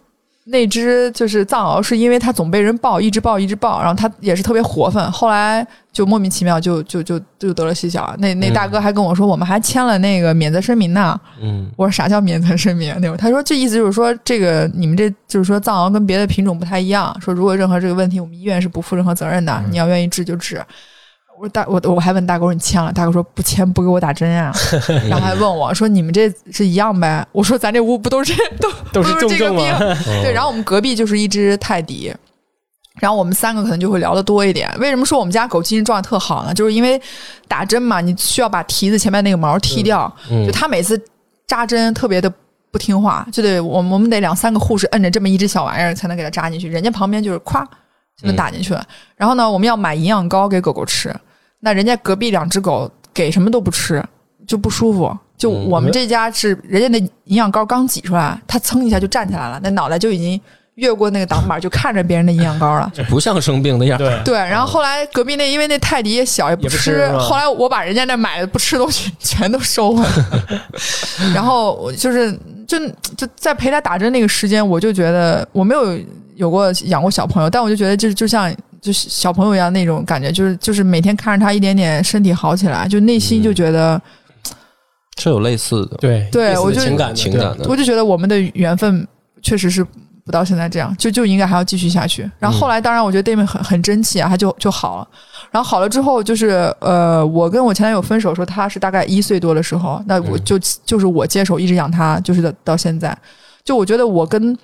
Speaker 3: 那只就是藏獒，是因为它总被人抱，一直抱一直抱，然后它也是特别活泛，后来就莫名其妙就就就就得了细小。那那大哥还跟我说，我们还签了那个免责声明呢。
Speaker 2: 嗯
Speaker 3: 我说啥叫免责声明？那会儿他说这意思就是说，这个你们这就是说藏獒跟别的品种不太一样，说如果任何这个问题，我们医院是不负任何责任的，你要愿意治就治。我说大我我还问大哥说你签了，大哥说不签不给我打针呀、[laughs] 然后还问我说你们这是一样呗？我说咱这屋不都是都
Speaker 1: 都是
Speaker 3: 这个病？[laughs] 对，然后我们隔壁就是一只泰迪。然后我们三个可能就会聊得多一点。为什么说我们家狗精神状态特好呢？就是因为打针嘛，你需要把蹄子前面那个毛剃掉，
Speaker 2: 嗯
Speaker 3: 就它每次扎针特别的不听话，就得我们我们得两三个护士摁着这么一只小玩意儿才能给它扎进去，人家旁边就是咵就能打进去了。然后呢，我们要买营养膏给狗狗吃，那人家隔壁两只狗给什么都不吃，就不舒服。就
Speaker 2: 嗯
Speaker 3: 我们这家是人家那营养膏刚挤出来，它噌一下就站起来了，那脑袋就已经越过那个挡板，就看着别人的营养膏了。
Speaker 2: 不像生病的样儿。
Speaker 1: 对，
Speaker 3: 对，然后后来隔壁那因为那泰迪也小也不
Speaker 1: 也不
Speaker 3: 吃，后来我把人家那买的不吃东西 [laughs] 全都收回来了。[laughs] 然后我就是就就在陪他打针那个时间，我就觉得我没有有过养过小朋友，但我就觉得就就像就是小朋友一样那种感觉，就是就是每天看着他一点点身体好起来，就内心就觉得、
Speaker 2: 是有类似的
Speaker 1: 对
Speaker 3: 对我就
Speaker 1: 情感
Speaker 2: 情感的
Speaker 3: 我就觉得我们的缘分确实是不到现在这样，就就应该还要继续下去。然后后来，当然我觉得 Damon 很很争气啊，他就就好了。然后好了之后，就是呃，我跟我前男友分手的时候，他是大概一岁多的时候，那我就、就是我接手一直养他，就是到到现在。就我觉得我跟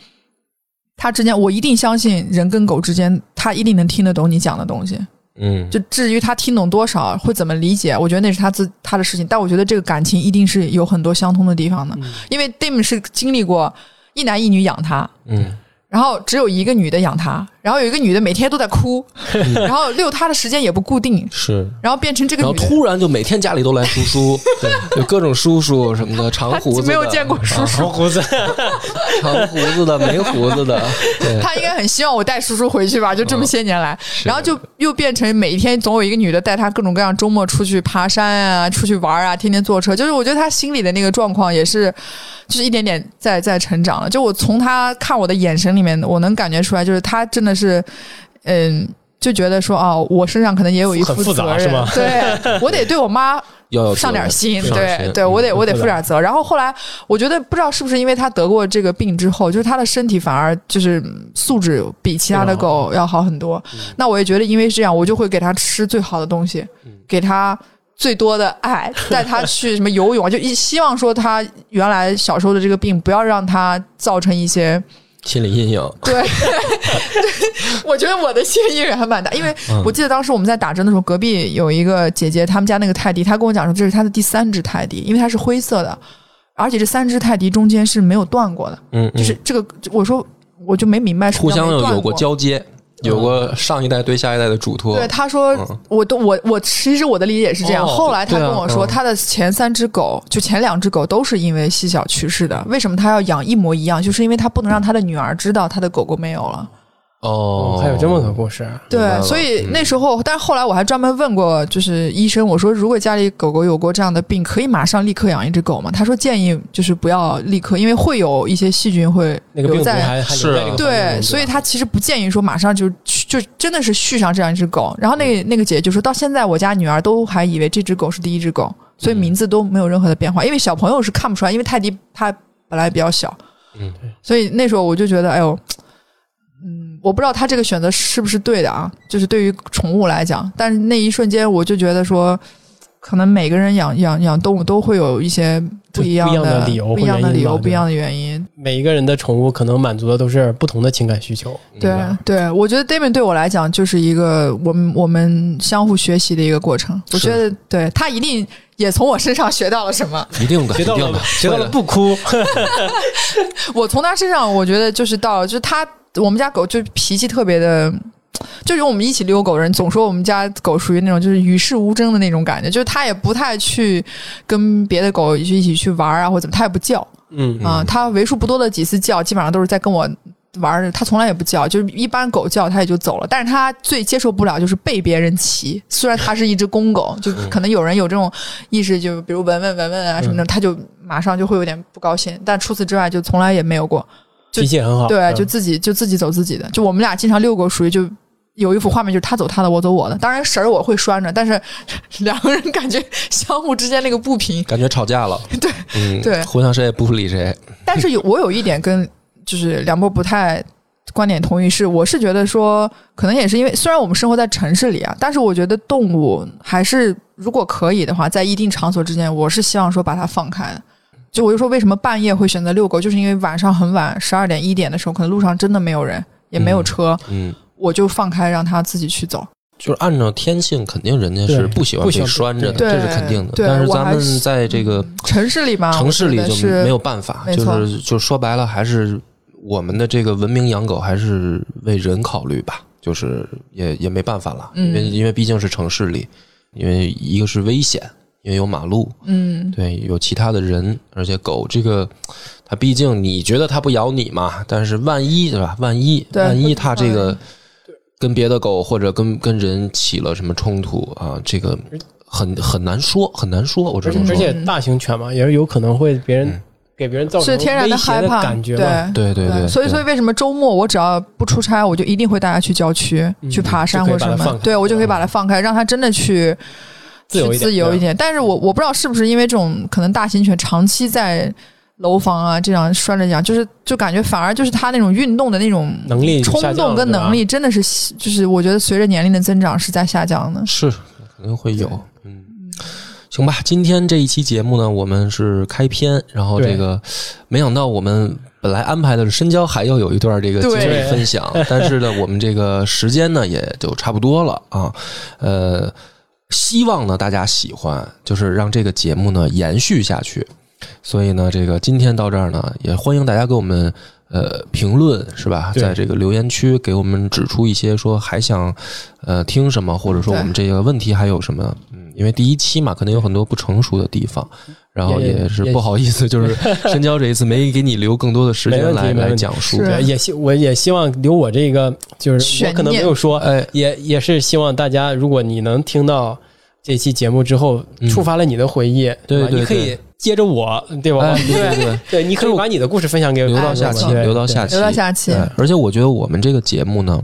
Speaker 3: 他之间，我一定相信人跟狗之间，他一定能听得懂你讲的东西。
Speaker 2: 嗯，
Speaker 3: 就至于他听懂多少，会怎么理解，我觉得那是他自他的事情。但我觉得这个感情一定是有很多相通的地方的，因为 Dim 是经历过一男一女养他，
Speaker 2: 嗯
Speaker 3: 然后只有一个女的养他，然后有一个女的每天都在哭，[laughs] 然后遛他的时间也不固定，
Speaker 2: 是。
Speaker 3: 然后变成这个
Speaker 2: 然后
Speaker 3: 女。
Speaker 2: 突然就每天家里都来叔叔，[laughs] 对，有各种叔叔什么的，长胡子
Speaker 3: 没有见过叔叔，
Speaker 1: 长胡子，[laughs]
Speaker 2: 长胡子的，没胡子的，对，
Speaker 3: 他应该很希望我带叔叔回去吧？就这么些年来，然后就又变成每一天总有一个女的带他各种各样周末出去爬山啊，出去玩啊，天天坐车。就是我觉得他心里的那个状况也是，就是一点点在在成长了。就我从他看我的眼神里面，我能感觉出来，就是他真的是，嗯，就觉得说哦，我身上可能也有一
Speaker 1: 很
Speaker 3: 负责任
Speaker 1: 杂是吗，
Speaker 3: 对 [laughs] 我得对我妈上点心，对对，我得我得
Speaker 1: 嗯
Speaker 3: 负点责。然后后来我觉得不知道是不是因为他得过这个病之后，就是他的身体反而就是嗯素质比其他的狗要好很多。那我也觉得因为是这样，我就会给他吃最好的东西，给他。最多的爱，[laughs] 带他去什么游泳啊，就一希望说他原来小时候的这个病不要让他造成一些
Speaker 2: 心理阴影。
Speaker 3: 对，[laughs] 对，我觉得我的心理阴影还蛮大，因为我记得当时我们在打针的时候，隔壁有一个姐姐，他们家那个泰迪，她跟我讲说这是她的第三只泰迪，因为它是灰色的，而且这三只泰迪中间是没有断过的，
Speaker 2: 嗯，嗯
Speaker 3: 就是这个，我说我就没明白，
Speaker 2: 互相有有过
Speaker 3: 过。
Speaker 2: 交接，有过上一代对下一代的嘱托。
Speaker 3: 对，他说
Speaker 2: 嗯，
Speaker 3: 我都我我其实我的理解是这样。
Speaker 2: 哦
Speaker 3: 后来他跟我说，
Speaker 2: 嗯
Speaker 3: 他的前三只狗，就前两只狗都是因为细小去世的。为什么他要养一模一样？就是因为他不能让他的女儿知道他的狗狗没有了。
Speaker 2: 哦，
Speaker 1: 还有这么个故事，
Speaker 3: 对，所以
Speaker 2: 嗯。
Speaker 3: 那时候，但是后来我还专门问过，就是医生，我说如果家里狗狗有过这样的病，可以马上立刻养一只狗吗？他说建议就是不要立刻，因为会有一些细菌会
Speaker 1: 那个病毒
Speaker 3: 留在。
Speaker 2: 是
Speaker 3: 对，所以他其实不建议说马上就就真的是续上这样一只狗。然后那那个姐姐就说到现在，我家女儿都还以为这只狗是第一只狗，所以名字都没有任何的变化，因为小朋友是看不出来，因为泰迪它本来比较小，
Speaker 2: 嗯，
Speaker 3: 所以那时候我就觉得，哎呦，嗯，我不知道他这个选择是不是对的啊，就是对于宠物来讲，但是那一瞬间我就觉得说，可能每个人养养养动物都会有一些不一样
Speaker 1: 不一样的理由
Speaker 3: 不一样的理由，不一样的原因。
Speaker 1: 每一个人的宠物可能满足的都是不同的情感需求。
Speaker 3: 对对，我觉得 Damon 对我来讲就是一个我们我们相互学习的一个过程。我觉得对他一定也从我身上学到了什么。
Speaker 2: 一定的，
Speaker 1: 学到了
Speaker 2: 一定的，
Speaker 1: 学到了不哭，[laughs]
Speaker 3: 我从他身上，我觉得就是到就是他，我们家狗就脾气特别的，就是我们一起遛狗的人总说我们家狗属于那种就是与世无争的那种感觉，就是它也不太去跟别的狗一起去玩啊或者怎么，它也不叫
Speaker 1: 嗯
Speaker 3: 啊、它为数不多的几次叫，基本上都是在跟我。玩儿，它从来也不叫，就是一般狗叫它也就走了。但是它最接受不了就是被别人骑，虽然它是一只公狗，就可能有人有这种意识，就比如闻闻闻闻啊什么的，它就马上就会有点不高兴。但除此之外，就从来也没有过。就
Speaker 1: 脾气很好。
Speaker 3: 对，
Speaker 1: 嗯
Speaker 3: 就自己就自己走自己的。就我们俩经常遛狗，属于就有一幅画面，就是他走他的，我走我的。当然绳儿我会拴着，但是两个人感觉相互之间那个不平。
Speaker 2: 感觉吵架了。[laughs]
Speaker 3: 对，
Speaker 2: 嗯，
Speaker 3: 对
Speaker 2: 互相谁也不理谁。
Speaker 3: 但是有我有一点跟就是梁波不太观点同意，是我是觉得说，可能也是因为虽然我们生活在城市里啊，但是我觉得动物还是如果可以的话，在一定场所之间，我是希望说把它放开的。就我就说为什么半夜会选择遛狗，就是因为晚上很晚，十二点一点的时候，可能路上真的没有人，也没有车，
Speaker 2: 嗯，
Speaker 3: 我就放开让它自己去走。
Speaker 2: 就是按照天性，肯定人家是不喜欢被
Speaker 1: 不喜欢
Speaker 2: 拴着的，
Speaker 3: 对
Speaker 2: 这是肯定的。
Speaker 3: 对
Speaker 2: 但是咱们在这个
Speaker 3: 城市里嘛，
Speaker 2: 城市里就没有办法，就是就说白了，还是我们的这个文明养狗还是为人考虑吧，就是也也没办法了，
Speaker 3: 嗯
Speaker 2: 因为因为毕竟是城市里，因为一个是危险，因为有马路，
Speaker 3: 嗯，
Speaker 2: 对，有其他的人，而且狗这个，它毕竟你觉得它不咬你嘛，但是万一对吧？万一
Speaker 3: 对
Speaker 2: 万一它这个
Speaker 3: 嗯
Speaker 2: 跟别的狗或者跟跟人起了什么冲突啊，这个很很难说，很难说。我只
Speaker 1: 而且
Speaker 2: 能说，
Speaker 1: 而且大型犬嘛，也是有可能会别人
Speaker 2: 嗯
Speaker 1: 给别人造成
Speaker 3: 是天然
Speaker 1: 威胁
Speaker 3: 害怕
Speaker 1: 感觉嘛。
Speaker 3: 对。
Speaker 2: 对对对，
Speaker 3: 所以，所以
Speaker 2: 以
Speaker 3: 为什么周末我只要不出差，我就一定会带它去郊区、
Speaker 1: 嗯
Speaker 3: 去爬山或者什么对，我就可以把它放开，让它真的去去
Speaker 1: 自由一点对
Speaker 3: 自由一点。但是我我不知道是不是因为这种可能大型犬长期在楼房啊这样拴着养，就是就感觉反而就是它那种运动的那种
Speaker 1: 能力
Speaker 3: 冲动跟能力真的是就是我觉得随着年龄的增长是在下降的。
Speaker 2: 是可能会有，嗯。行吧，今天这一期节目呢，我们是开篇，然后这个没想到我们本来安排的是深交还要有一段这个经
Speaker 3: 对
Speaker 2: 历分享，但是呢，我们这个时间呢也就差不多了啊，呃，希望呢大家喜欢，就是让这个节目呢延续下去。所以呢，这个今天到这儿呢，也欢迎大家给我们呃评论，是吧？在这个留言区给我们指出一些说还想呃听什么，或者说我们这个问题还有什么？嗯，因为第一期嘛，可能有很多不成熟的地方，然后
Speaker 1: 也
Speaker 2: 也是不好意思，就是 [laughs] 深交这一次没给你留更多的时间来来讲述。
Speaker 1: 对，也希我也希望留我这个，就是我可能没有说，
Speaker 2: 哎，
Speaker 1: 也也是希望大家，如果你能听到这期节目之后，
Speaker 2: 嗯。
Speaker 1: 触发了你的回忆，吧
Speaker 2: 对对
Speaker 1: 你可以接着我，对吧？
Speaker 2: 哎，对对对，
Speaker 1: 对，你可以把你的故事分享给我
Speaker 2: 留到下期，留到下期，
Speaker 3: 留到下期
Speaker 2: 对，而且我觉得我们这个节目呢，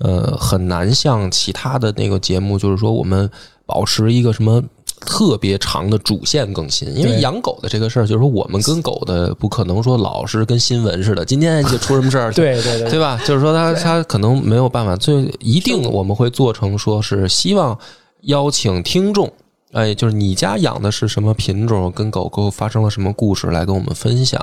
Speaker 2: 呃，很难像其他的那个节目，就是说我们保持一个什么。特别长的主线更新，因为养狗的这个事儿，就是说我们跟狗的不可能说老是跟新闻似的，今天就出什么事儿，[laughs]
Speaker 1: 对对对
Speaker 2: 对吧？就是说他他可能没有办法，所以一定我们会做成说是希望邀请听众，哎，就是你家养的是什么品种，跟狗狗发生了什么故事来跟我们分享，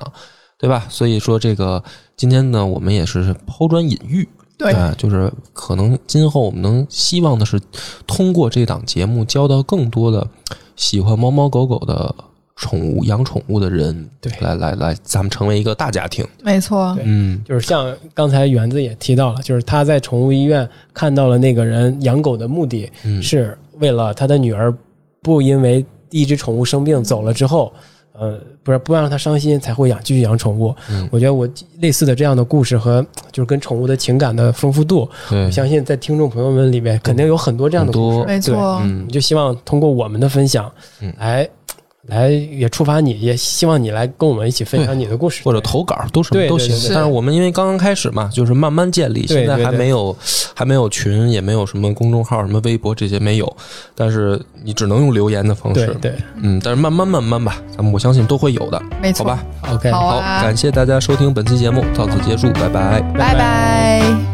Speaker 2: 对吧？所以说这个今天呢，我们也是抛砖引玉，
Speaker 3: 对
Speaker 2: 哎就是可能今后我们能希望的是通过这档节目交到更多的喜欢猫猫狗狗的宠物养宠物的人，
Speaker 1: 对
Speaker 2: 来来来，咱们成为一个大家庭，
Speaker 3: 没错，
Speaker 2: 嗯。
Speaker 1: 就是像刚才园子也提到了，就是他在宠物医院看到了那个人养狗的目的
Speaker 2: 嗯
Speaker 1: 是为了他的女儿不因为一只宠物生病走了之后，呃，不是不让它伤心，才会养继续养宠物。
Speaker 2: 嗯。
Speaker 1: 我觉得我类似的这样的故事和就是跟宠物的情感的丰富度，
Speaker 2: 对。
Speaker 1: 我，相信在听众朋友们里面肯定有很多这样的故事。
Speaker 2: 很多。
Speaker 3: 没错，
Speaker 2: 嗯。
Speaker 1: 就希望通过我们的分享
Speaker 2: 嗯，
Speaker 1: 来来也触发你，也希望你来跟我们一起分享你的故事，
Speaker 2: 或者投稿都什
Speaker 1: 么
Speaker 2: 都行。但是我们因为刚刚开始嘛，就是慢慢建立，现在还没有还没有群，也没有什么公众号、什么微博这些没有。但是你只能用留言的方式，
Speaker 1: 对对。
Speaker 2: 嗯，但是慢慢慢慢吧，咱们我相信都会有的，
Speaker 3: 没错，
Speaker 2: 好吧
Speaker 1: ？，OK，
Speaker 3: 好
Speaker 2: 感谢大家收听本期节目，到此结束，拜拜。
Speaker 3: 拜拜